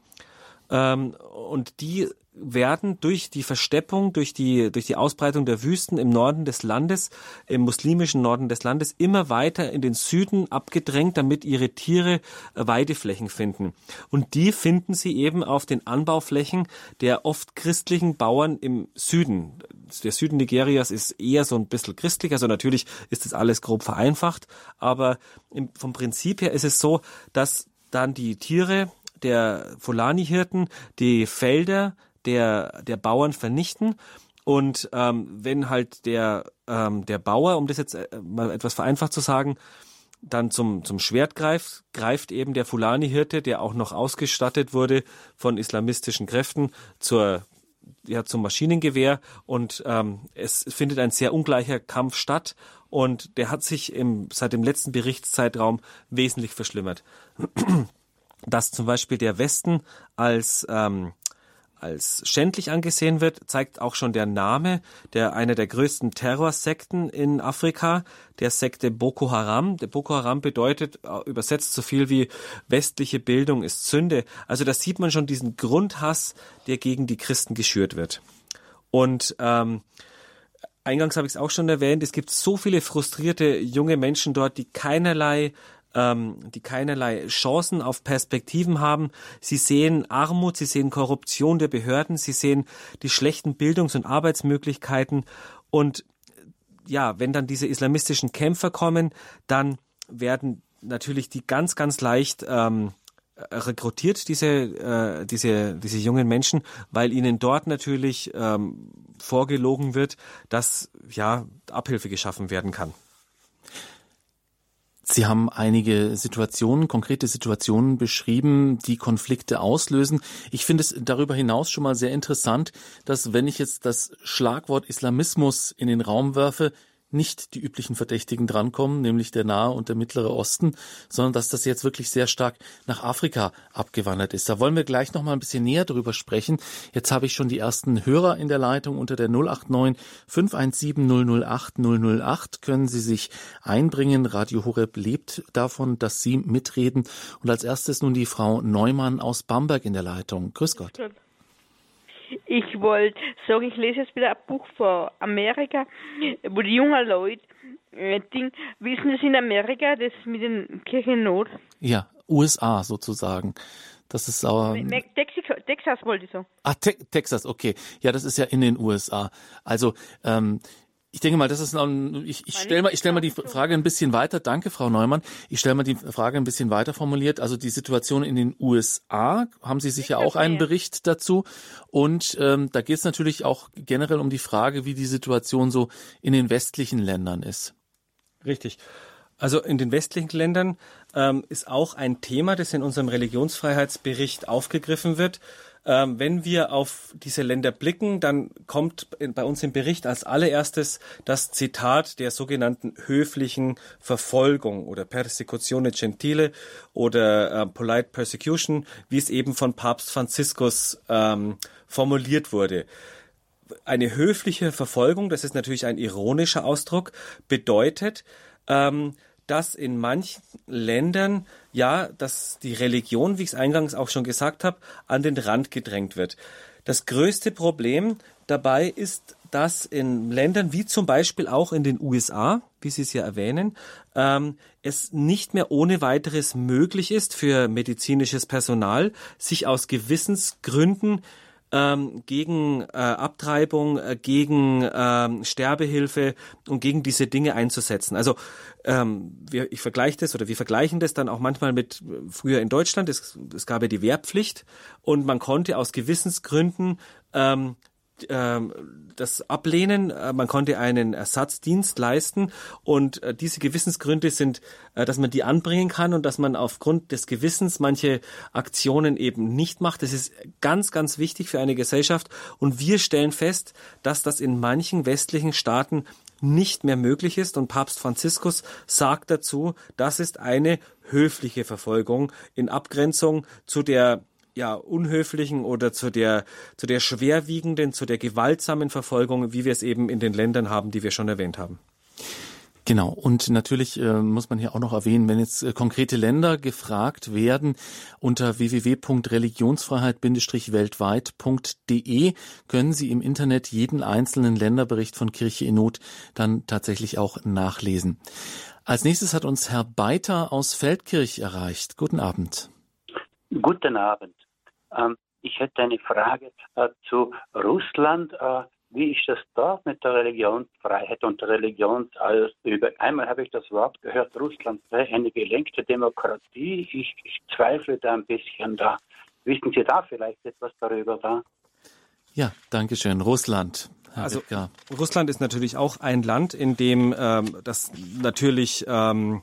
ähm, und die werden durch die Versteppung, durch die, durch die Ausbreitung der Wüsten im Norden des Landes, im muslimischen Norden des Landes, immer weiter in den Süden abgedrängt, damit ihre Tiere Weideflächen finden. Und die finden sie eben auf den Anbauflächen der oft christlichen Bauern im Süden. Der Süden Nigerias ist eher so ein bisschen christlich, also natürlich ist das alles grob vereinfacht, aber vom Prinzip her ist es so, dass dann die Tiere der Fulani-Hirten die Felder der, der Bauern vernichten. Und ähm, wenn halt der, ähm, der Bauer, um das jetzt äh, mal etwas vereinfacht zu sagen, dann zum, zum Schwert greift, greift eben der Fulani-Hirte, der auch noch ausgestattet wurde von islamistischen Kräften, zur, ja, zum Maschinengewehr. Und ähm, es findet ein sehr ungleicher Kampf statt. Und der hat sich im, seit dem letzten Berichtszeitraum wesentlich verschlimmert. Dass zum Beispiel der Westen als ähm, als schändlich angesehen wird, zeigt auch schon der Name der einer der größten Terrorsekten in Afrika, der Sekte Boko Haram. Der Boko Haram bedeutet äh, übersetzt so viel wie westliche Bildung ist Sünde. Also da sieht man schon diesen Grundhass, der gegen die Christen geschürt wird. Und ähm, Eingangs habe ich es auch schon erwähnt, es gibt so viele frustrierte junge Menschen dort, die keinerlei ähm, die keinerlei Chancen auf Perspektiven haben. Sie sehen Armut, sie sehen Korruption der Behörden, sie sehen die schlechten Bildungs- und Arbeitsmöglichkeiten. Und ja, wenn dann diese islamistischen Kämpfer kommen, dann werden natürlich die ganz, ganz leicht ähm, rekrutiert, diese, äh, diese, diese jungen Menschen, weil ihnen dort natürlich ähm, vorgelogen wird, dass ja Abhilfe geschaffen werden kann. Sie haben einige Situationen, konkrete Situationen beschrieben, die Konflikte auslösen. Ich finde es darüber hinaus schon mal sehr interessant, dass wenn ich jetzt das Schlagwort Islamismus in den Raum werfe, nicht die üblichen Verdächtigen drankommen, nämlich der Nahe und der Mittlere Osten, sondern dass das jetzt wirklich sehr stark nach Afrika abgewandert ist. Da wollen wir gleich noch mal ein bisschen näher drüber sprechen. Jetzt habe ich schon die ersten Hörer in der Leitung unter der 089 517 008 008 können Sie sich einbringen. Radio Horeb lebt davon, dass Sie mitreden. Und als erstes nun die Frau Neumann aus Bamberg in der Leitung. Grüß Gott. Ich wollte sagen, ich lese jetzt wieder ein Buch von Amerika, wo die jungen Leute äh, Ding, wissen es in Amerika, das mit den Kirchennot? Ja, USA sozusagen. Das ist sauer. Texas, Texas wollte ich sagen. Ah, Te Texas, okay. Ja, das ist ja in den USA. Also ähm, ich denke mal, das ist ein, ich, ich stelle mal, ich stelle mal die Frage ein bisschen weiter. Danke, Frau Neumann. Ich stelle mal die Frage ein bisschen weiter formuliert. Also die Situation in den USA haben Sie sicher auch einen Bericht dazu. Und ähm, da geht es natürlich auch generell um die Frage, wie die Situation so in den westlichen Ländern ist. Richtig. Also in den westlichen Ländern ähm, ist auch ein Thema, das in unserem Religionsfreiheitsbericht aufgegriffen wird. Ähm, wenn wir auf diese Länder blicken, dann kommt bei uns im Bericht als allererstes das Zitat der sogenannten höflichen Verfolgung oder Persecutione Gentile oder äh, Polite Persecution, wie es eben von Papst Franziskus ähm, formuliert wurde. Eine höfliche Verfolgung, das ist natürlich ein ironischer Ausdruck, bedeutet, ähm, dass in manchen Ländern ja, dass die Religion, wie ich es eingangs auch schon gesagt habe, an den Rand gedrängt wird. Das größte Problem dabei ist, dass in Ländern wie zum Beispiel auch in den USA, wie Sie es ja erwähnen, ähm, es nicht mehr ohne weiteres möglich ist für medizinisches Personal, sich aus Gewissensgründen ähm, gegen äh, Abtreibung, äh, gegen ähm, Sterbehilfe und gegen diese Dinge einzusetzen. Also ähm, wir, ich vergleiche das oder wir vergleichen das dann auch manchmal mit äh, früher in Deutschland. Es, es gab ja die Wehrpflicht und man konnte aus Gewissensgründen ähm, das ablehnen. Äh, man konnte einen Ersatzdienst leisten und äh, diese Gewissensgründe sind, äh, dass man die anbringen kann und dass man aufgrund des Gewissens manche Aktionen eben nicht macht. Das ist ganz, ganz wichtig für eine Gesellschaft und wir stellen fest, dass das in manchen westlichen Staaten nicht mehr möglich ist und Papst Franziskus sagt dazu, das ist eine höfliche Verfolgung in Abgrenzung zu der ja, unhöflichen oder zu der, zu der schwerwiegenden, zu der gewaltsamen Verfolgung, wie wir es eben in den Ländern haben, die wir schon erwähnt haben. Genau. Und natürlich äh, muss man hier auch noch erwähnen, wenn jetzt äh, konkrete Länder gefragt werden, unter www.religionsfreiheit-weltweit.de können Sie im Internet jeden einzelnen Länderbericht von Kirche in Not dann tatsächlich auch nachlesen. Als nächstes hat uns Herr Beiter aus Feldkirch erreicht. Guten Abend. Guten Abend. Ähm, ich hätte eine Frage äh, zu Russland. Äh, wie ist das dort mit der Religionsfreiheit und der Religionsausübung? Einmal habe ich das Wort gehört, Russland sei eine gelenkte Demokratie. Ich, ich zweifle da ein bisschen da. Wissen Sie da vielleicht etwas darüber da? Ja, danke schön. Russland. Also Russland ist natürlich auch ein Land, in dem ähm, das natürlich ähm,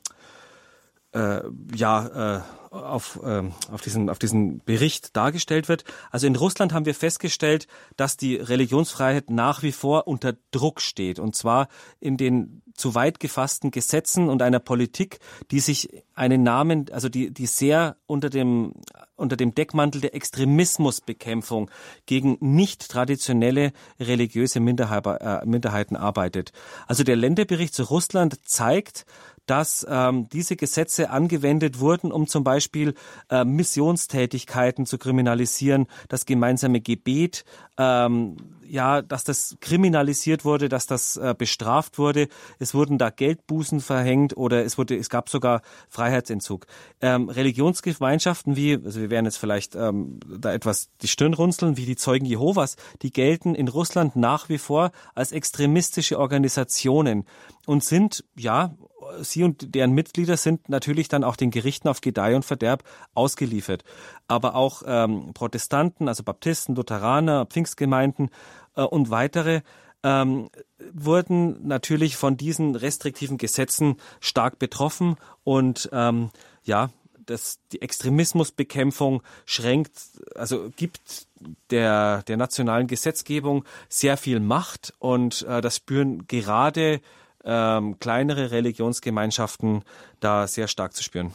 äh, ja äh, auf, äh, auf, diesen, auf diesen Bericht dargestellt wird. Also in Russland haben wir festgestellt, dass die Religionsfreiheit nach wie vor unter Druck steht. Und zwar in den zu weit gefassten Gesetzen und einer Politik, die sich einen Namen, also die, die sehr unter dem, unter dem Deckmantel der Extremismusbekämpfung gegen nicht traditionelle religiöse äh, Minderheiten arbeitet. Also der Länderbericht zu Russland zeigt, dass ähm, diese Gesetze angewendet wurden, um zum Beispiel äh, Missionstätigkeiten zu kriminalisieren, das gemeinsame Gebet, ähm, ja, dass das kriminalisiert wurde, dass das äh, bestraft wurde. Es wurden da Geldbußen verhängt oder es wurde, es gab sogar Freiheitsentzug. Ähm, Religionsgemeinschaften wie, also wir werden jetzt vielleicht ähm, da etwas die Stirn runzeln, wie die Zeugen Jehovas, die gelten in Russland nach wie vor als extremistische Organisationen und sind ja sie und deren Mitglieder sind natürlich dann auch den Gerichten auf Gedeih und Verderb ausgeliefert. Aber auch ähm, Protestanten, also Baptisten, Lutheraner, Pfingstgemeinden äh, und weitere ähm, wurden natürlich von diesen restriktiven Gesetzen stark betroffen und ähm, ja, das, die Extremismusbekämpfung schränkt, also gibt der, der nationalen Gesetzgebung sehr viel Macht und äh, das spüren gerade ähm, kleinere Religionsgemeinschaften da sehr stark zu spüren.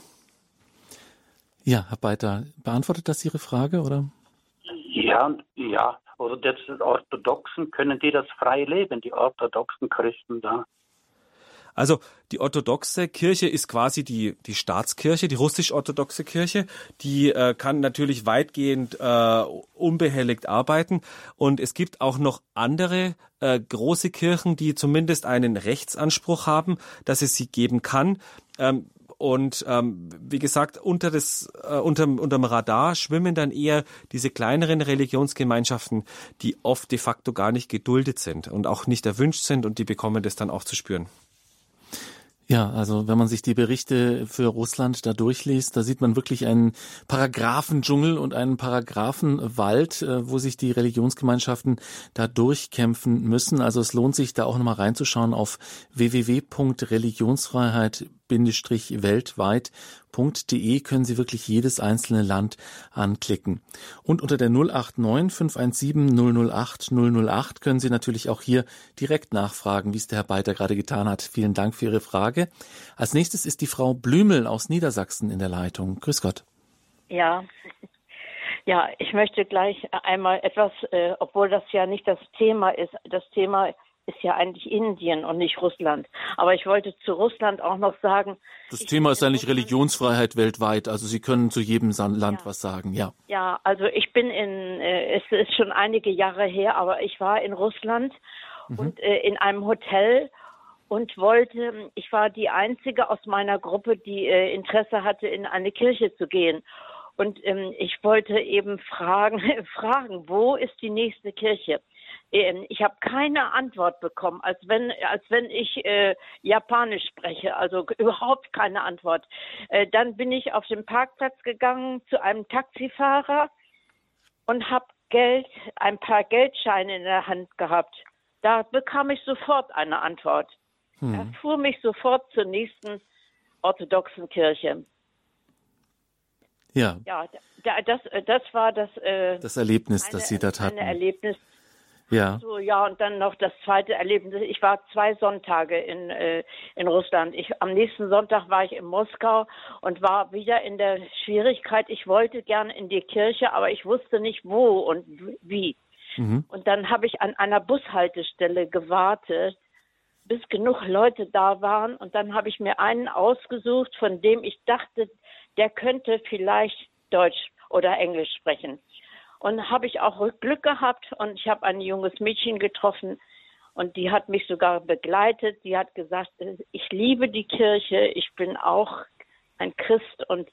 Ja, Herr Beiter, beantwortet das Ihre Frage, oder? Ja, ja. Oder die Orthodoxen, können die das frei leben, die orthodoxen Christen da? Also die orthodoxe Kirche ist quasi die, die Staatskirche, die russisch-orthodoxe Kirche. Die äh, kann natürlich weitgehend äh, unbehelligt arbeiten. Und es gibt auch noch andere äh, große Kirchen, die zumindest einen Rechtsanspruch haben, dass es sie geben kann. Ähm, und ähm, wie gesagt, unter das, äh, unterm, unterm Radar schwimmen dann eher diese kleineren Religionsgemeinschaften, die oft de facto gar nicht geduldet sind und auch nicht erwünscht sind und die bekommen das dann auch zu spüren. Ja, also wenn man sich die Berichte für Russland da durchliest, da sieht man wirklich einen Paragraphendschungel und einen Paragraphenwald, äh, wo sich die Religionsgemeinschaften da durchkämpfen müssen. Also es lohnt sich da auch nochmal reinzuschauen auf www.religionsfreiheit stand-weltweit.de können Sie wirklich jedes einzelne Land anklicken. Und unter der 089 517 008 008 können Sie natürlich auch hier direkt nachfragen, wie es der Herr Beiter gerade getan hat. Vielen Dank für Ihre Frage. Als nächstes ist die Frau Blümel aus Niedersachsen in der Leitung. Grüß Gott. Ja, ja, ich möchte gleich einmal etwas, äh, obwohl das ja nicht das Thema ist. Das Thema ist ja eigentlich Indien und nicht Russland. Aber ich wollte zu Russland auch noch sagen. Das Thema ist eigentlich Religionsfreiheit weltweit. Also Sie können zu jedem Land ja. was sagen, ja. Ja, also ich bin in, äh, es ist schon einige Jahre her, aber ich war in Russland mhm. und äh, in einem Hotel und wollte, ich war die einzige aus meiner Gruppe, die äh, Interesse hatte, in eine Kirche zu gehen. Und ähm, ich wollte eben fragen, fragen, wo ist die nächste Kirche? Ähm, ich habe keine Antwort bekommen, als wenn, als wenn ich äh, Japanisch spreche, also überhaupt keine Antwort. Äh, dann bin ich auf den Parkplatz gegangen zu einem Taxifahrer und habe Geld, ein paar Geldscheine in der Hand gehabt. Da bekam ich sofort eine Antwort. Hm. Er fuhr mich sofort zur nächsten orthodoxen Kirche. Ja. Ja, das, das war das. Äh, das Erlebnis, eine, das Sie dort hatten. Ein Erlebnis. Ja. So, ja, und dann noch das zweite Erlebnis. Ich war zwei Sonntage in, äh, in Russland. Ich, am nächsten Sonntag war ich in Moskau und war wieder in der Schwierigkeit. Ich wollte gern in die Kirche, aber ich wusste nicht wo und wie. Mhm. Und dann habe ich an einer Bushaltestelle gewartet, bis genug Leute da waren. Und dann habe ich mir einen ausgesucht, von dem ich dachte, der könnte vielleicht Deutsch oder Englisch sprechen. Und habe ich auch Glück gehabt und ich habe ein junges Mädchen getroffen und die hat mich sogar begleitet. Die hat gesagt, ich liebe die Kirche, ich bin auch ein Christ und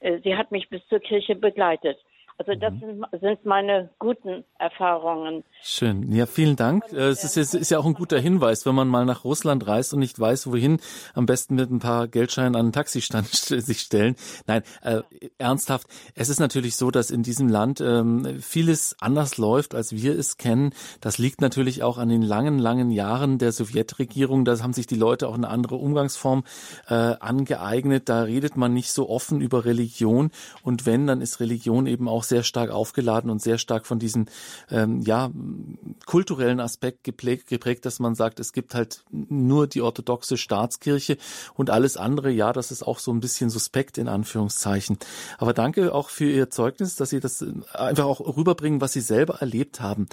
äh, sie hat mich bis zur Kirche begleitet. Also das mhm. sind, meine guten Erfahrungen. Schön. Ja, vielen Dank. Und, es ist, es ist, ja auch ein guter Hinweis, wenn man mal nach Russland reist und nicht weiß, wohin, am besten mit ein paar Geldscheinen an den Taxistand sich stellen. Nein, äh, ernsthaft. Es ist natürlich so, dass in diesem Land ähm, vieles anders läuft, als wir es kennen. Das liegt natürlich auch an den langen, langen Jahren der Sowjetregierung. Da haben sich die Leute auch eine andere Umgangsform äh, angeeignet. Da redet man nicht so offen über Religion. Und wenn, dann ist Religion eben auch sehr stark aufgeladen und sehr stark von diesem ähm, ja kulturellen Aspekt geprägt, geprägt, dass man sagt, es gibt halt nur die orthodoxe Staatskirche und alles andere, ja, das ist auch so ein bisschen suspekt in Anführungszeichen. Aber danke auch für Ihr Zeugnis, dass Sie das äh, einfach auch rüberbringen, was Sie selber erlebt haben.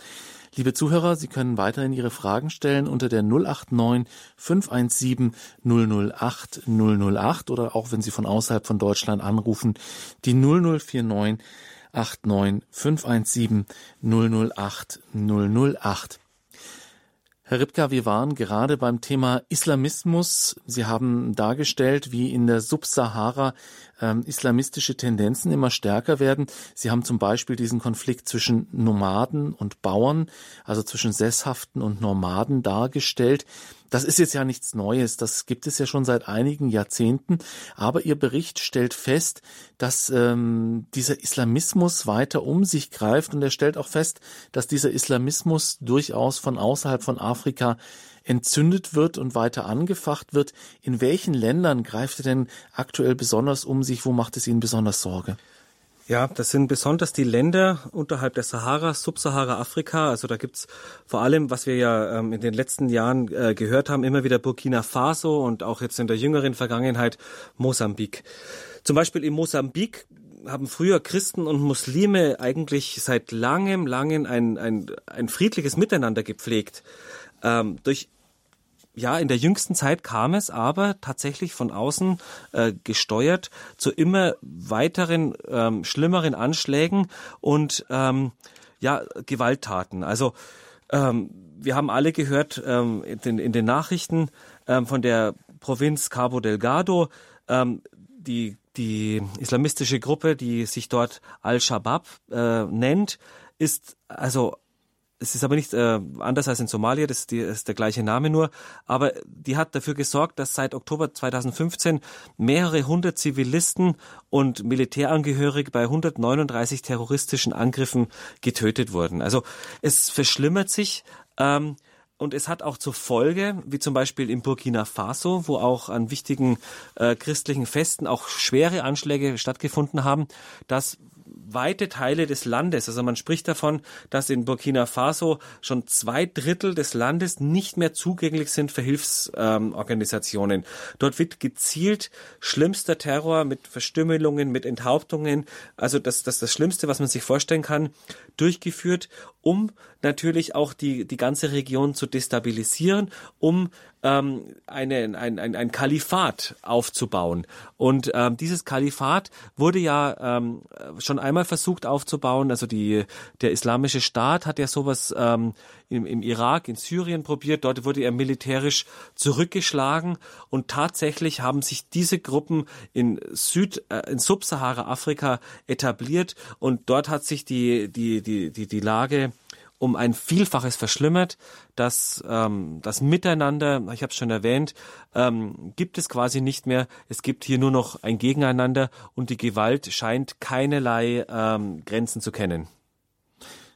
Liebe Zuhörer, Sie können weiterhin Ihre Fragen stellen unter der 089 517 008 008 oder auch wenn Sie von außerhalb von Deutschland anrufen, die 0049 89 517 008 008. Herr Ripka, wir waren gerade beim Thema Islamismus. Sie haben dargestellt, wie in der Subsahara ähm, islamistische Tendenzen immer stärker werden. Sie haben zum Beispiel diesen Konflikt zwischen Nomaden und Bauern, also zwischen Sesshaften und Nomaden dargestellt. Das ist jetzt ja nichts Neues, das gibt es ja schon seit einigen Jahrzehnten, aber Ihr Bericht stellt fest, dass ähm, dieser Islamismus weiter um sich greift und er stellt auch fest, dass dieser Islamismus durchaus von außerhalb von Afrika entzündet wird und weiter angefacht wird. In welchen Ländern greift er denn aktuell besonders um sich? Wo macht es Ihnen besonders Sorge? Ja, das sind besonders die Länder unterhalb der Sahara, Subsahara-Afrika. Also da gibt's vor allem, was wir ja ähm, in den letzten Jahren äh, gehört haben, immer wieder Burkina Faso und auch jetzt in der jüngeren Vergangenheit Mosambik. Zum Beispiel in Mosambik haben früher Christen und Muslime eigentlich seit langem, langem ein, ein, ein friedliches Miteinander gepflegt. Ähm, durch ja, in der jüngsten Zeit kam es aber tatsächlich von außen äh, gesteuert zu immer weiteren ähm, schlimmeren Anschlägen und ähm, ja Gewalttaten. Also ähm, wir haben alle gehört ähm, in, den, in den Nachrichten ähm, von der Provinz Cabo Delgado, ähm, die die islamistische Gruppe, die sich dort Al-Shabaab äh, nennt, ist also es ist aber nicht äh, anders als in Somalia, das ist, die, ist der gleiche Name nur, aber die hat dafür gesorgt, dass seit Oktober 2015 mehrere hundert Zivilisten und Militärangehörige bei 139 terroristischen Angriffen getötet wurden. Also es verschlimmert sich. Ähm, und es hat auch zur Folge, wie zum Beispiel in Burkina Faso, wo auch an wichtigen äh, christlichen Festen auch schwere Anschläge stattgefunden haben, dass weite Teile des Landes. Also man spricht davon, dass in Burkina Faso schon zwei Drittel des Landes nicht mehr zugänglich sind für Hilfsorganisationen. Ähm, Dort wird gezielt schlimmster Terror mit Verstümmelungen, mit Enthauptungen, also das, das das Schlimmste, was man sich vorstellen kann, durchgeführt, um natürlich auch die, die ganze Region zu destabilisieren, um ähm, eine, ein, ein, ein Kalifat aufzubauen. Und ähm, dieses Kalifat wurde ja ähm, schon einmal versucht aufzubauen. Also die, der islamische Staat hat ja sowas ähm, im, im Irak, in Syrien probiert. Dort wurde er militärisch zurückgeschlagen. Und tatsächlich haben sich diese Gruppen in Süd, äh, in Subsahara-Afrika etabliert. Und dort hat sich die, die, die, die, die Lage um ein Vielfaches verschlimmert. Das, ähm, das Miteinander, ich habe es schon erwähnt, ähm, gibt es quasi nicht mehr. Es gibt hier nur noch ein Gegeneinander und die Gewalt scheint keinerlei ähm, Grenzen zu kennen.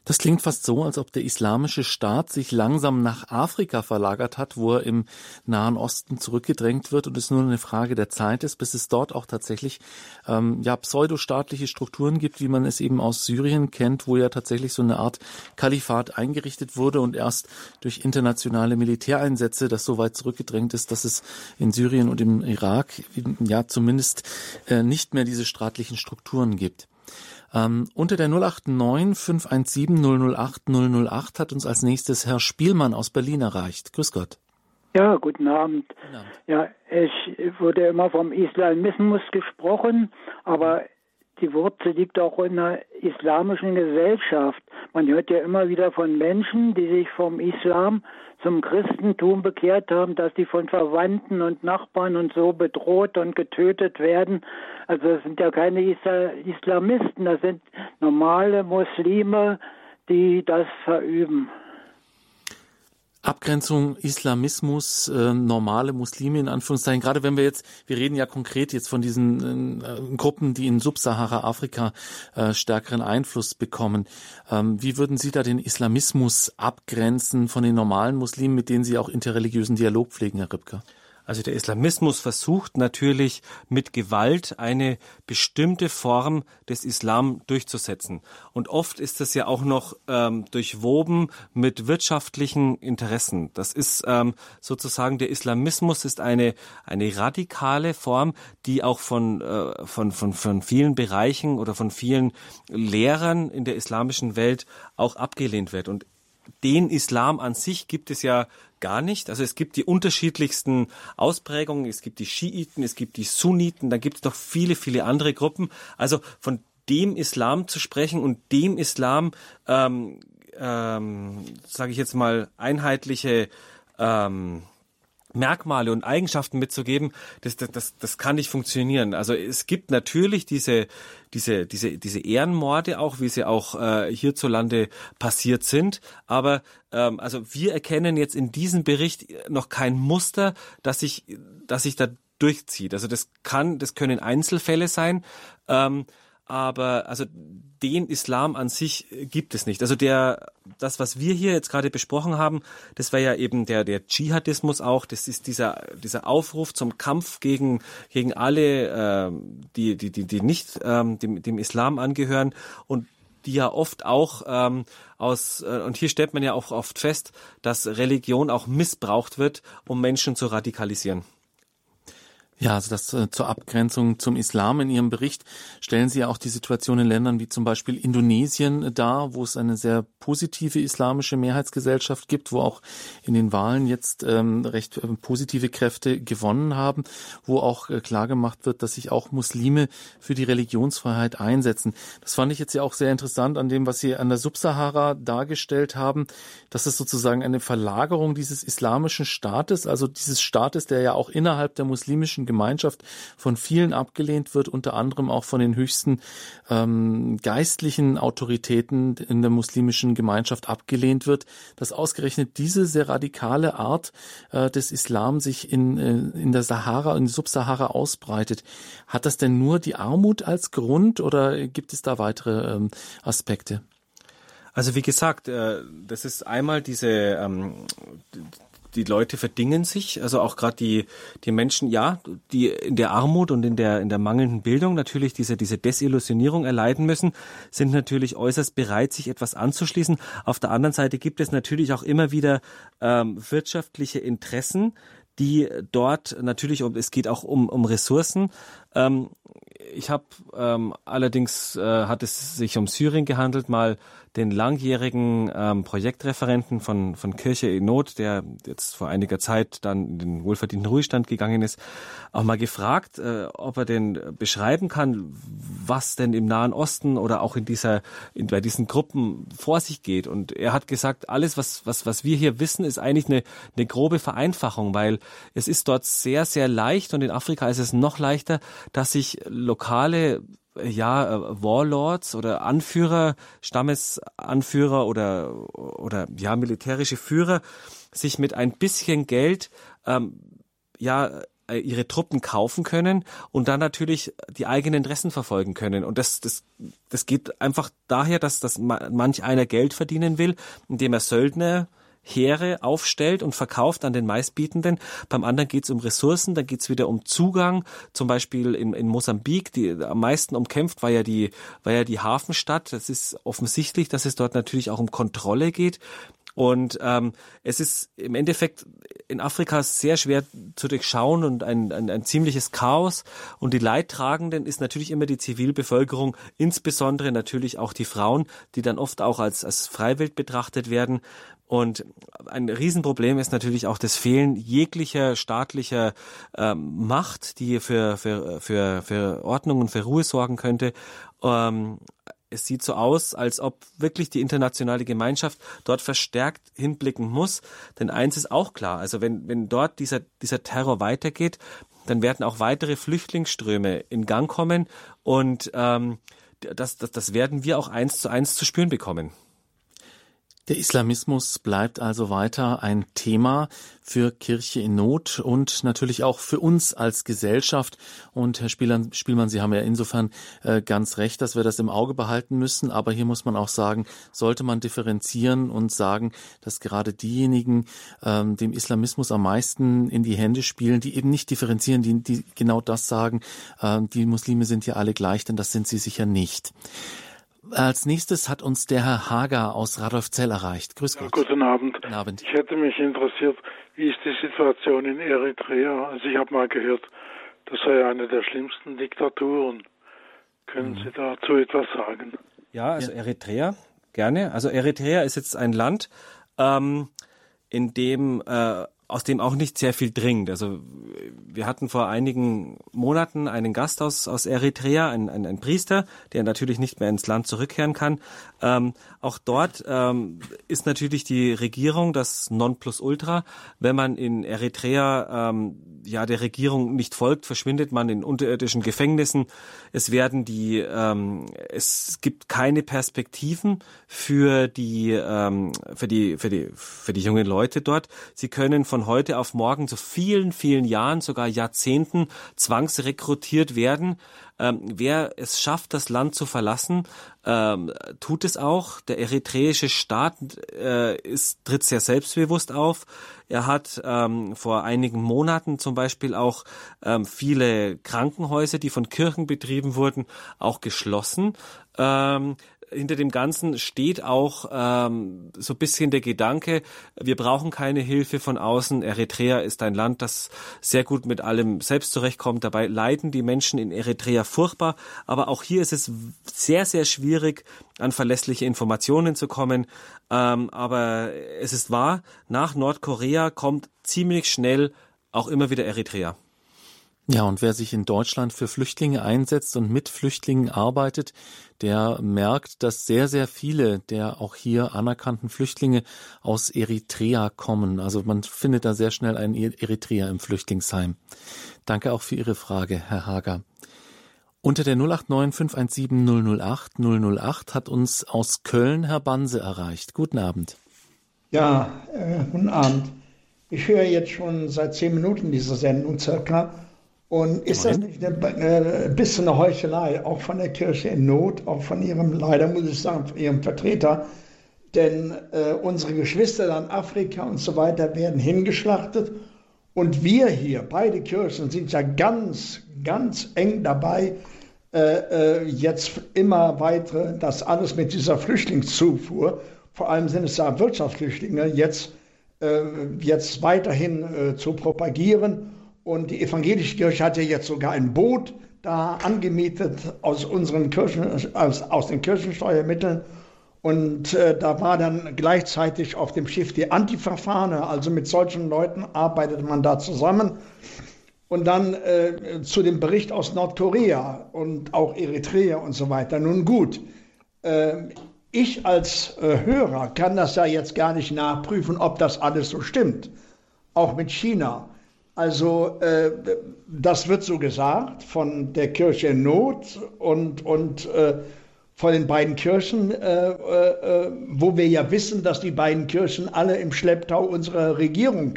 Das klingt fast so, als ob der islamische Staat sich langsam nach Afrika verlagert hat, wo er im Nahen Osten zurückgedrängt wird und es nur eine Frage der Zeit ist, bis es dort auch tatsächlich ähm, ja pseudostaatliche Strukturen gibt, wie man es eben aus Syrien kennt, wo ja tatsächlich so eine Art Kalifat eingerichtet wurde und erst durch internationale Militäreinsätze das so weit zurückgedrängt ist, dass es in Syrien und im Irak ja zumindest äh, nicht mehr diese staatlichen Strukturen gibt. Ähm, unter der 089 517 008 008 hat uns als nächstes Herr Spielmann aus Berlin erreicht. Grüß Gott. Ja, guten Abend. Guten Abend. Ja, es wurde immer vom Islamismus gesprochen, aber die Wurzel liegt auch in der islamischen Gesellschaft. Man hört ja immer wieder von Menschen, die sich vom Islam zum Christentum bekehrt haben, dass die von Verwandten und Nachbarn und so bedroht und getötet werden. Also das sind ja keine Islamisten, das sind normale Muslime, die das verüben. Abgrenzung Islamismus, äh, normale Muslime in Anführungszeichen. Gerade wenn wir jetzt, wir reden ja konkret jetzt von diesen äh, Gruppen, die in Subsahara-Afrika äh, stärkeren Einfluss bekommen. Ähm, wie würden Sie da den Islamismus abgrenzen von den normalen Muslimen, mit denen Sie auch interreligiösen Dialog pflegen, Herr Ripke? Also der Islamismus versucht natürlich mit Gewalt eine bestimmte Form des Islam durchzusetzen. Und oft ist das ja auch noch ähm, durchwoben mit wirtschaftlichen Interessen. Das ist ähm, sozusagen der Islamismus ist eine eine radikale Form, die auch von äh, von von von vielen Bereichen oder von vielen Lehrern in der islamischen Welt auch abgelehnt wird. Und den Islam an sich gibt es ja gar nicht. Also es gibt die unterschiedlichsten Ausprägungen. Es gibt die Schiiten, es gibt die Sunniten, da gibt es noch viele, viele andere Gruppen. Also von dem Islam zu sprechen und dem Islam, ähm, ähm, sage ich jetzt mal, einheitliche ähm, Merkmale und Eigenschaften mitzugeben, das, das, das, das kann nicht funktionieren. Also es gibt natürlich diese, diese, diese, diese Ehrenmorde auch, wie sie auch äh, hierzulande passiert sind. Aber ähm, also wir erkennen jetzt in diesem Bericht noch kein Muster, dass sich, dass sich da durchzieht. Also das kann, das können Einzelfälle sein. Ähm, aber also den Islam an sich gibt es nicht. Also der, das, was wir hier jetzt gerade besprochen haben, das war ja eben der, der Dschihadismus auch. Das ist dieser, dieser Aufruf zum Kampf gegen, gegen alle, äh, die, die, die, die nicht ähm, dem, dem Islam angehören und die ja oft auch ähm, aus, äh, und hier stellt man ja auch oft fest, dass Religion auch missbraucht wird, um Menschen zu radikalisieren. Ja, also das äh, zur Abgrenzung zum Islam. In Ihrem Bericht stellen Sie ja auch die Situation in Ländern wie zum Beispiel Indonesien dar, wo es eine sehr positive islamische Mehrheitsgesellschaft gibt, wo auch in den Wahlen jetzt ähm, recht äh, positive Kräfte gewonnen haben, wo auch äh, klar gemacht wird, dass sich auch Muslime für die Religionsfreiheit einsetzen. Das fand ich jetzt ja auch sehr interessant an dem, was Sie an der Subsahara dargestellt haben, dass es sozusagen eine Verlagerung dieses islamischen Staates, also dieses Staates, der ja auch innerhalb der muslimischen Gemeinschaft von vielen abgelehnt wird, unter anderem auch von den höchsten ähm, geistlichen Autoritäten in der muslimischen Gemeinschaft abgelehnt wird, dass ausgerechnet diese sehr radikale Art äh, des Islam sich in, äh, in der Sahara, in Subsahara ausbreitet. Hat das denn nur die Armut als Grund oder gibt es da weitere ähm, Aspekte? Also wie gesagt, äh, das ist einmal diese ähm, die Leute verdingen sich, also auch gerade die die Menschen, ja, die in der Armut und in der in der mangelnden Bildung natürlich diese diese Desillusionierung erleiden müssen, sind natürlich äußerst bereit, sich etwas anzuschließen. Auf der anderen Seite gibt es natürlich auch immer wieder ähm, wirtschaftliche Interessen, die dort natürlich, es geht auch um, um Ressourcen. Ähm, ich habe ähm, allerdings, äh, hat es sich um Syrien gehandelt, mal den langjährigen ähm, Projektreferenten von, von Kirche in Not, der jetzt vor einiger Zeit dann in den wohlverdienten Ruhestand gegangen ist, auch mal gefragt, äh, ob er denn beschreiben kann, was denn im Nahen Osten oder auch in dieser, in, bei diesen Gruppen vor sich geht. Und er hat gesagt, alles, was, was, was wir hier wissen, ist eigentlich eine, eine grobe Vereinfachung, weil es ist dort sehr, sehr leicht und in Afrika ist es noch leichter, dass sich lokale ja, äh, Warlords oder Anführer, Stammesanführer oder, oder ja, militärische Führer sich mit ein bisschen Geld ähm, ja äh, ihre Truppen kaufen können und dann natürlich die eigenen Interessen verfolgen können. Und das, das, das geht einfach daher, dass, dass manch einer Geld verdienen will, indem er Söldner Heere aufstellt und verkauft an den meistbietenden. Beim anderen geht es um Ressourcen, dann geht es wieder um Zugang. Zum Beispiel in, in Mosambik, die am meisten umkämpft war ja die war ja die Hafenstadt. Das ist offensichtlich, dass es dort natürlich auch um Kontrolle geht. Und ähm, es ist im Endeffekt in Afrika sehr schwer zu durchschauen und ein, ein, ein ziemliches Chaos. Und die Leidtragenden ist natürlich immer die Zivilbevölkerung, insbesondere natürlich auch die Frauen, die dann oft auch als, als Freiwild betrachtet werden. Und ein Riesenproblem ist natürlich auch das Fehlen jeglicher staatlicher ähm, Macht, die für, für, für, für Ordnung und für Ruhe sorgen könnte. Ähm, es sieht so aus, als ob wirklich die internationale Gemeinschaft dort verstärkt hinblicken muss. Denn eins ist auch klar, also wenn, wenn dort dieser, dieser Terror weitergeht, dann werden auch weitere Flüchtlingsströme in Gang kommen und ähm, das, das, das werden wir auch eins zu eins zu spüren bekommen. Der Islamismus bleibt also weiter ein Thema für Kirche in Not und natürlich auch für uns als Gesellschaft. Und Herr Spielmann, Spielmann Sie haben ja insofern äh, ganz recht, dass wir das im Auge behalten müssen. Aber hier muss man auch sagen, sollte man differenzieren und sagen, dass gerade diejenigen ähm, dem Islamismus am meisten in die Hände spielen, die eben nicht differenzieren, die, die genau das sagen, äh, die Muslime sind ja alle gleich, denn das sind sie sicher nicht. Als nächstes hat uns der Herr Hager aus Radolfzell erreicht. Grüß Gott. Ja, guten Abend. Guten Abend. Ich hätte mich interessiert, wie ist die Situation in Eritrea? Also ich habe mal gehört, das sei eine der schlimmsten Diktaturen. Können mhm. Sie dazu etwas sagen? Ja, also Eritrea, gerne. Also Eritrea ist jetzt ein Land, ähm, in dem äh, aus dem auch nicht sehr viel dringt. Also wir hatten vor einigen Monaten einen Gast aus, aus Eritrea, ein, ein, Priester, der natürlich nicht mehr ins Land zurückkehren kann. Ähm, auch dort ähm, ist natürlich die Regierung das Nonplusultra. Wenn man in Eritrea ähm, ja der Regierung nicht folgt, verschwindet man in unterirdischen Gefängnissen. Es werden die, ähm, es gibt keine Perspektiven für die, ähm, für die, für die, für die jungen Leute dort. Sie können von von heute auf morgen zu vielen, vielen Jahren, sogar Jahrzehnten zwangsrekrutiert werden. Ähm, wer es schafft, das Land zu verlassen, ähm, tut es auch. Der eritreische Staat äh, ist, tritt sehr selbstbewusst auf. Er hat ähm, vor einigen Monaten zum Beispiel auch ähm, viele Krankenhäuser, die von Kirchen betrieben wurden, auch geschlossen. Hinter dem Ganzen steht auch ähm, so ein bisschen der Gedanke, wir brauchen keine Hilfe von außen. Eritrea ist ein Land, das sehr gut mit allem selbst zurechtkommt. Dabei leiden die Menschen in Eritrea furchtbar. Aber auch hier ist es sehr, sehr schwierig, an verlässliche Informationen zu kommen. Ähm, aber es ist wahr, nach Nordkorea kommt ziemlich schnell auch immer wieder Eritrea. Ja, und wer sich in Deutschland für Flüchtlinge einsetzt und mit Flüchtlingen arbeitet, der merkt, dass sehr, sehr viele der auch hier anerkannten Flüchtlinge aus Eritrea kommen. Also man findet da sehr schnell einen Eritreer im Flüchtlingsheim. Danke auch für Ihre Frage, Herr Hager. Unter der 089 517 008 008 hat uns aus Köln Herr Banse erreicht. Guten Abend. Ja, äh, guten Abend. Ich höre jetzt schon seit zehn Minuten diese Sendung circa und ist das nicht ein äh, bisschen eine Heuchelei, auch von der Kirche in Not, auch von ihrem, leider muss ich sagen, von ihrem Vertreter, denn äh, unsere Geschwister in Afrika und so weiter werden hingeschlachtet. Und wir hier, beide Kirchen, sind ja ganz, ganz eng dabei, äh, äh, jetzt immer weiter das alles mit dieser Flüchtlingszufuhr, vor allem sind es ja Wirtschaftsflüchtlinge, jetzt, äh, jetzt weiterhin äh, zu propagieren. Und die evangelische Kirche hat ja jetzt sogar ein Boot da angemietet aus unseren Kirchen, aus, aus den Kirchensteuermitteln. Und äh, da war dann gleichzeitig auf dem Schiff die Antifa-Fahne. Also mit solchen Leuten arbeitet man da zusammen. Und dann äh, zu dem Bericht aus Nordkorea und auch Eritrea und so weiter. Nun gut, äh, ich als äh, Hörer kann das ja jetzt gar nicht nachprüfen, ob das alles so stimmt. Auch mit China. Also äh, das wird so gesagt von der Kirche in Not und, und äh, von den beiden Kirchen, äh, äh, äh, wo wir ja wissen, dass die beiden Kirchen alle im Schlepptau unserer Regierung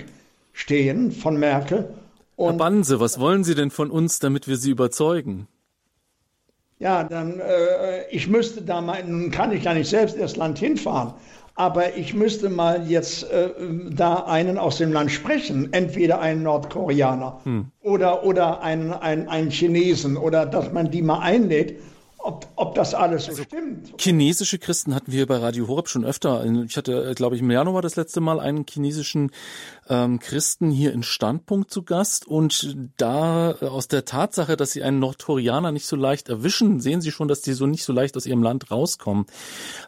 stehen, von Merkel. Und, Herr Banse, was wollen Sie denn von uns, damit wir Sie überzeugen? Ja, dann, äh, ich müsste da mal, nun kann ich ja nicht selbst das Land hinfahren, aber ich müsste mal jetzt äh, da einen aus dem Land sprechen, entweder einen Nordkoreaner hm. oder, oder einen, einen, einen Chinesen oder dass man die mal einlädt ob, ob das alles so also, stimmt. Chinesische Christen hatten wir bei Radio Horeb schon öfter. Ich hatte, glaube ich, im Januar das letzte Mal einen chinesischen ähm, Christen hier in Standpunkt zu Gast. Und da äh, aus der Tatsache, dass sie einen Nordkoreaner nicht so leicht erwischen, sehen sie schon, dass die so nicht so leicht aus ihrem Land rauskommen.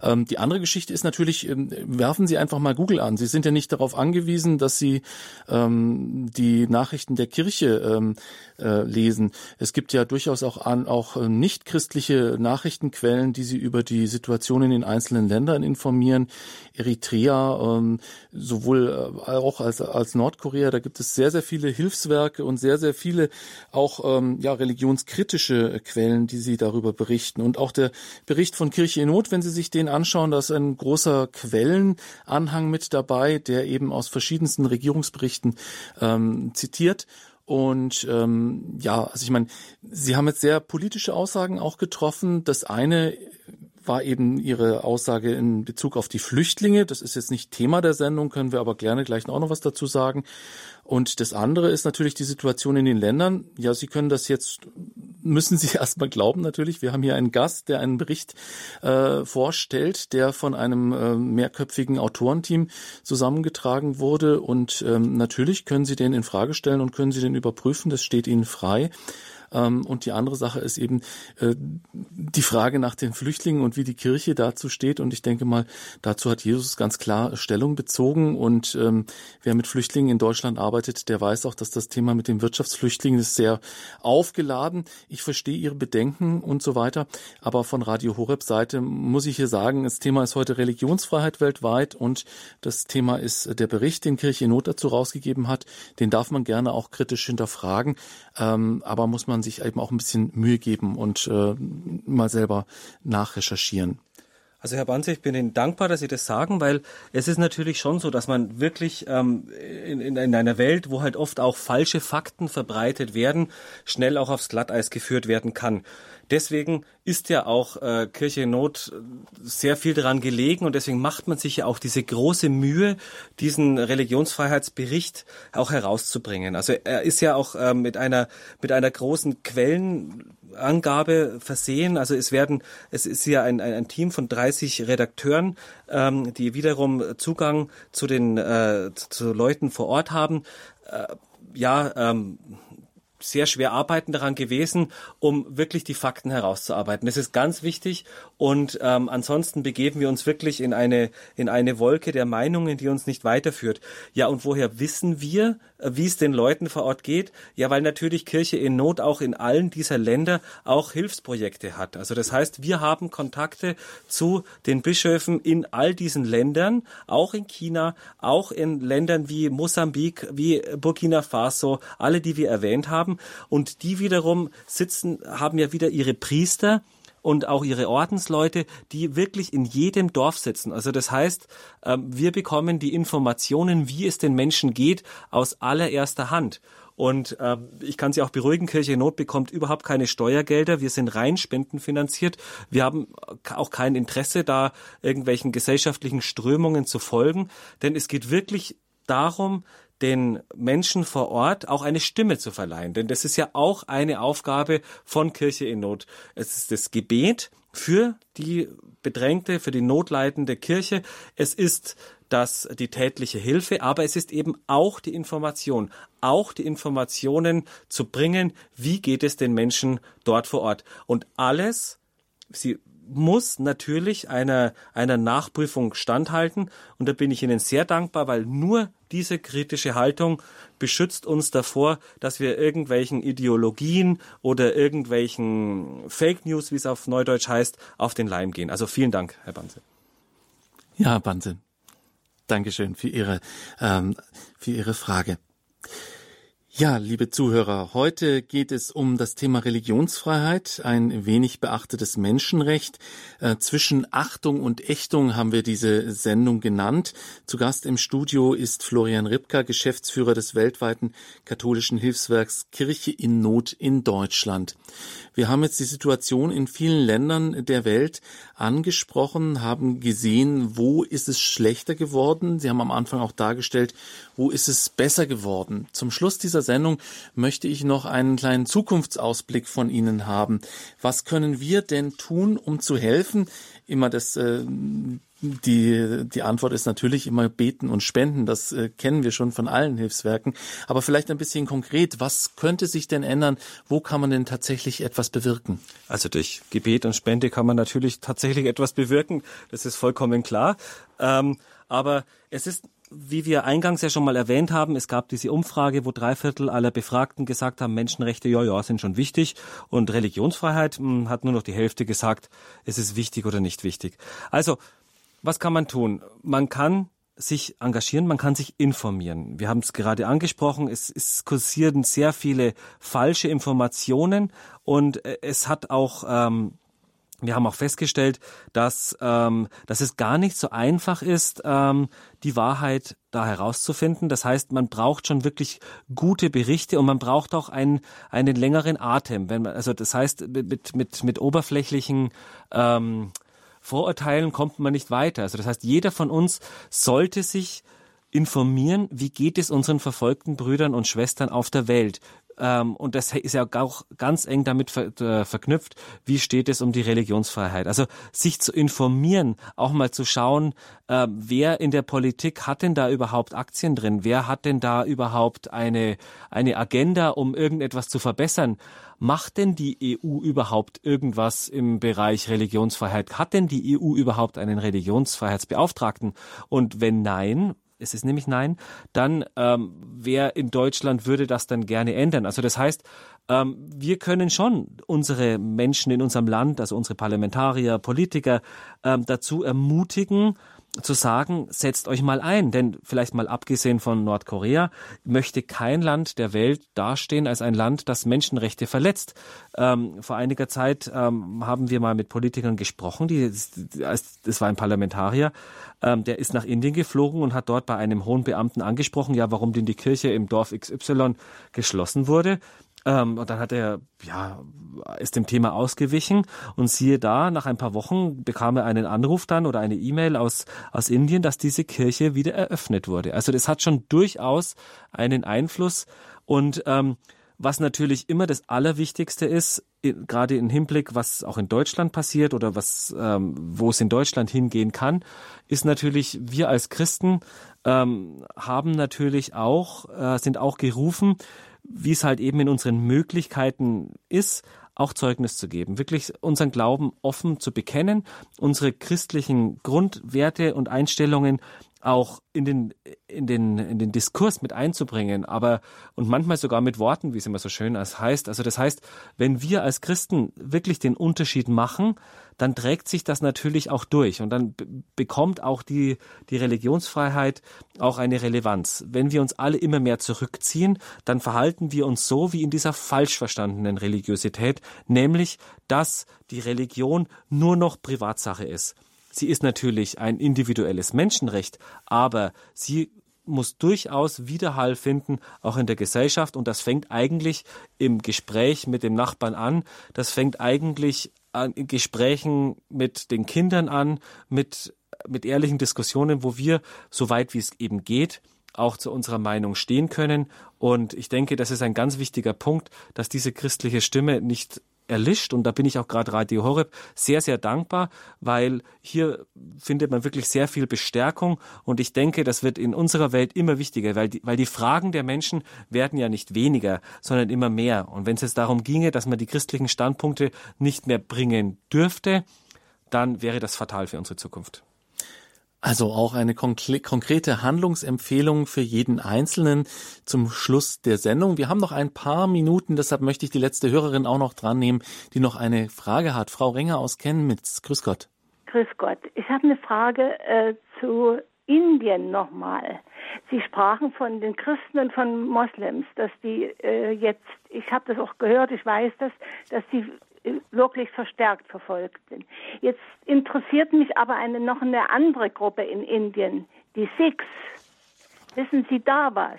Ähm, die andere Geschichte ist natürlich, ähm, werfen Sie einfach mal Google an. Sie sind ja nicht darauf angewiesen, dass Sie ähm, die Nachrichten der Kirche ähm, äh, lesen. Es gibt ja durchaus auch, an, auch äh, nicht christliche Nachrichtenquellen, die Sie über die Situation in den einzelnen Ländern informieren. Eritrea, ähm, sowohl äh, auch als als Nordkorea. Da gibt es sehr, sehr viele Hilfswerke und sehr, sehr viele auch ähm, ja, religionskritische Quellen, die sie darüber berichten. Und auch der Bericht von Kirche in Not, wenn Sie sich den anschauen, da ist ein großer Quellenanhang mit dabei, der eben aus verschiedensten Regierungsberichten ähm, zitiert. Und ähm, ja, also ich meine, Sie haben jetzt sehr politische Aussagen auch getroffen. Das eine war eben Ihre Aussage in Bezug auf die Flüchtlinge. Das ist jetzt nicht Thema der Sendung, können wir aber gerne gleich auch noch was dazu sagen. Und das andere ist natürlich die Situation in den Ländern. Ja, Sie können das jetzt, müssen Sie erstmal glauben natürlich. Wir haben hier einen Gast, der einen Bericht äh, vorstellt, der von einem äh, mehrköpfigen Autorenteam zusammengetragen wurde. Und ähm, natürlich können Sie den in Frage stellen und können Sie den überprüfen. Das steht Ihnen frei. Ähm, und die andere Sache ist eben äh, die Frage nach den Flüchtlingen und wie die Kirche dazu steht. Und ich denke mal, dazu hat Jesus ganz klar Stellung bezogen. Und ähm, wer mit Flüchtlingen in Deutschland arbeitet, der weiß auch, dass das Thema mit den Wirtschaftsflüchtlingen ist sehr aufgeladen. Ich verstehe Ihre Bedenken und so weiter. Aber von Radio Horeb Seite muss ich hier sagen, das Thema ist heute Religionsfreiheit weltweit und das Thema ist der Bericht, den Kirche Not dazu rausgegeben hat. Den darf man gerne auch kritisch hinterfragen. Ähm, aber muss man sich eben auch ein bisschen Mühe geben und äh, mal selber nachrecherchieren. Also Herr Banze, ich bin Ihnen dankbar, dass Sie das sagen, weil es ist natürlich schon so, dass man wirklich ähm, in, in, in einer Welt, wo halt oft auch falsche Fakten verbreitet werden, schnell auch aufs Glatteis geführt werden kann. Deswegen ist ja auch äh, Kirche in Not sehr viel daran gelegen und deswegen macht man sich ja auch diese große Mühe, diesen Religionsfreiheitsbericht auch herauszubringen. Also er ist ja auch äh, mit einer mit einer großen Quellenangabe versehen. Also es werden, es ist ja ein, ein, ein Team von 30 Redakteuren, ähm, die wiederum Zugang zu den äh, zu Leuten vor Ort haben. Äh, ja, ähm, sehr schwer arbeiten daran gewesen, um wirklich die Fakten herauszuarbeiten. Das ist ganz wichtig und ähm, ansonsten begeben wir uns wirklich in eine in eine Wolke der Meinungen, die uns nicht weiterführt. Ja, und woher wissen wir, äh, wie es den Leuten vor Ort geht? Ja, weil natürlich Kirche in Not auch in allen dieser Länder auch Hilfsprojekte hat. Also das heißt, wir haben Kontakte zu den Bischöfen in all diesen Ländern, auch in China, auch in Ländern wie Mosambik, wie Burkina Faso, alle, die wir erwähnt haben und die wiederum sitzen, haben ja wieder ihre Priester und auch ihre Ordensleute, die wirklich in jedem Dorf sitzen. Also das heißt, ähm, wir bekommen die Informationen, wie es den Menschen geht, aus allererster Hand. Und äh, ich kann Sie auch beruhigen, Kirche Not bekommt überhaupt keine Steuergelder. Wir sind rein spendenfinanziert. Wir haben auch kein Interesse, da irgendwelchen gesellschaftlichen Strömungen zu folgen. Denn es geht wirklich darum, den Menschen vor Ort auch eine Stimme zu verleihen. Denn das ist ja auch eine Aufgabe von Kirche in Not. Es ist das Gebet für die bedrängte, für die notleidende Kirche. Es ist das die tätliche Hilfe, aber es ist eben auch die Information, auch die Informationen zu bringen, wie geht es den Menschen dort vor Ort. Und alles, sie muss natürlich einer, einer Nachprüfung standhalten. Und da bin ich Ihnen sehr dankbar, weil nur diese kritische Haltung beschützt uns davor, dass wir irgendwelchen Ideologien oder irgendwelchen Fake News, wie es auf Neudeutsch heißt, auf den Leim gehen. Also vielen Dank, Herr Banse. Ja, Banse. Dankeschön für Ihre, ähm, für Ihre Frage. Ja, liebe Zuhörer, heute geht es um das Thema Religionsfreiheit, ein wenig beachtetes Menschenrecht. Äh, zwischen Achtung und Ächtung haben wir diese Sendung genannt. Zu Gast im Studio ist Florian Ripka, Geschäftsführer des weltweiten katholischen Hilfswerks Kirche in Not in Deutschland. Wir haben jetzt die Situation in vielen Ländern der Welt angesprochen, haben gesehen, wo ist es schlechter geworden. Sie haben am Anfang auch dargestellt, wo ist es besser geworden. Zum Schluss dieser Sendung möchte ich noch einen kleinen Zukunftsausblick von Ihnen haben. Was können wir denn tun, um zu helfen? Immer das äh, die, die Antwort ist natürlich immer beten und spenden. Das äh, kennen wir schon von allen Hilfswerken. Aber vielleicht ein bisschen konkret. Was könnte sich denn ändern? Wo kann man denn tatsächlich etwas bewirken? Also durch Gebet und Spende kann man natürlich tatsächlich etwas bewirken. Das ist vollkommen klar. Ähm, aber es ist wie wir eingangs ja schon mal erwähnt haben, es gab diese Umfrage, wo drei Viertel aller Befragten gesagt haben, Menschenrechte, ja, ja, sind schon wichtig. Und Religionsfreiheit mh, hm, hat nur noch die Hälfte gesagt, es ist wichtig oder nicht wichtig. Also, was kann man tun? Man kann sich engagieren, man kann sich informieren. Wir haben es gerade angesprochen, es, es kursieren sehr viele falsche Informationen und äh, es hat auch ähm, wir haben auch festgestellt, dass, ähm, dass es gar nicht so einfach ist, ähm, die Wahrheit da herauszufinden. Das heißt, man braucht schon wirklich gute Berichte und man braucht auch einen, einen längeren Atem. Wenn man, also das heißt, mit, mit, mit oberflächlichen ähm, Vorurteilen kommt man nicht weiter. Also das heißt, jeder von uns sollte sich informieren, wie geht es unseren verfolgten Brüdern und Schwestern auf der Welt? Ähm, und das ist ja auch ganz eng damit ver äh, verknüpft, wie steht es um die Religionsfreiheit. Also sich zu informieren, auch mal zu schauen, äh, wer in der Politik hat denn da überhaupt Aktien drin? Wer hat denn da überhaupt eine, eine Agenda, um irgendetwas zu verbessern? Macht denn die EU überhaupt irgendwas im Bereich Religionsfreiheit? Hat denn die EU überhaupt einen Religionsfreiheitsbeauftragten? Und wenn nein, es ist nämlich nein, dann ähm, wer in Deutschland würde das dann gerne ändern? Also das heißt, ähm, wir können schon unsere Menschen in unserem Land, also unsere Parlamentarier, Politiker, ähm, dazu ermutigen, zu sagen, setzt euch mal ein, denn vielleicht mal abgesehen von Nordkorea möchte kein Land der Welt dastehen als ein Land, das Menschenrechte verletzt. Ähm, vor einiger Zeit ähm, haben wir mal mit Politikern gesprochen, die, das war ein Parlamentarier, ähm, der ist nach Indien geflogen und hat dort bei einem hohen Beamten angesprochen, ja, warum denn die Kirche im Dorf XY geschlossen wurde. Ähm, und dann hat er, ja, ist dem Thema ausgewichen und siehe da, nach ein paar Wochen bekam er einen Anruf dann oder eine E-Mail aus, aus Indien, dass diese Kirche wieder eröffnet wurde. Also das hat schon durchaus einen Einfluss und ähm, was natürlich immer das Allerwichtigste ist, gerade im Hinblick, was auch in Deutschland passiert oder was, ähm, wo es in Deutschland hingehen kann, ist natürlich, wir als Christen ähm, haben natürlich auch, äh, sind auch gerufen, wie es halt eben in unseren Möglichkeiten ist, auch Zeugnis zu geben, wirklich unseren Glauben offen zu bekennen, unsere christlichen Grundwerte und Einstellungen auch in den, in den, in den Diskurs mit einzubringen, aber und manchmal sogar mit Worten, wie es immer so schön heißt. Also das heißt, wenn wir als Christen wirklich den Unterschied machen, dann trägt sich das natürlich auch durch und dann bekommt auch die, die Religionsfreiheit auch eine Relevanz. Wenn wir uns alle immer mehr zurückziehen, dann verhalten wir uns so wie in dieser falsch verstandenen Religiosität, nämlich, dass die Religion nur noch Privatsache ist. Sie ist natürlich ein individuelles Menschenrecht, aber sie muss durchaus Widerhall finden, auch in der Gesellschaft. Und das fängt eigentlich im Gespräch mit dem Nachbarn an. Das fängt eigentlich in Gesprächen mit den Kindern an, mit, mit ehrlichen Diskussionen, wo wir, so weit wie es eben geht, auch zu unserer Meinung stehen können. Und ich denke, das ist ein ganz wichtiger Punkt, dass diese christliche Stimme nicht erlischt. Und da bin ich auch gerade Radio Horeb sehr, sehr dankbar, weil hier findet man wirklich sehr viel Bestärkung. Und ich denke, das wird in unserer Welt immer wichtiger, weil die, weil die Fragen der Menschen werden ja nicht weniger, sondern immer mehr. Und wenn es jetzt darum ginge, dass man die christlichen Standpunkte nicht mehr bringen dürfte, dann wäre das fatal für unsere Zukunft. Also auch eine konkrete Handlungsempfehlung für jeden Einzelnen zum Schluss der Sendung. Wir haben noch ein paar Minuten, deshalb möchte ich die letzte Hörerin auch noch dran nehmen, die noch eine Frage hat. Frau Renger aus Chemnitz. Grüß Gott. Grüß Gott. Ich habe eine Frage äh, zu Indien nochmal. Sie sprachen von den Christen und von Moslems, dass die äh, jetzt, ich habe das auch gehört, ich weiß das, dass die wirklich verstärkt verfolgt sind. Jetzt interessiert mich aber eine, noch eine andere Gruppe in Indien, die Sikhs. Wissen Sie da was?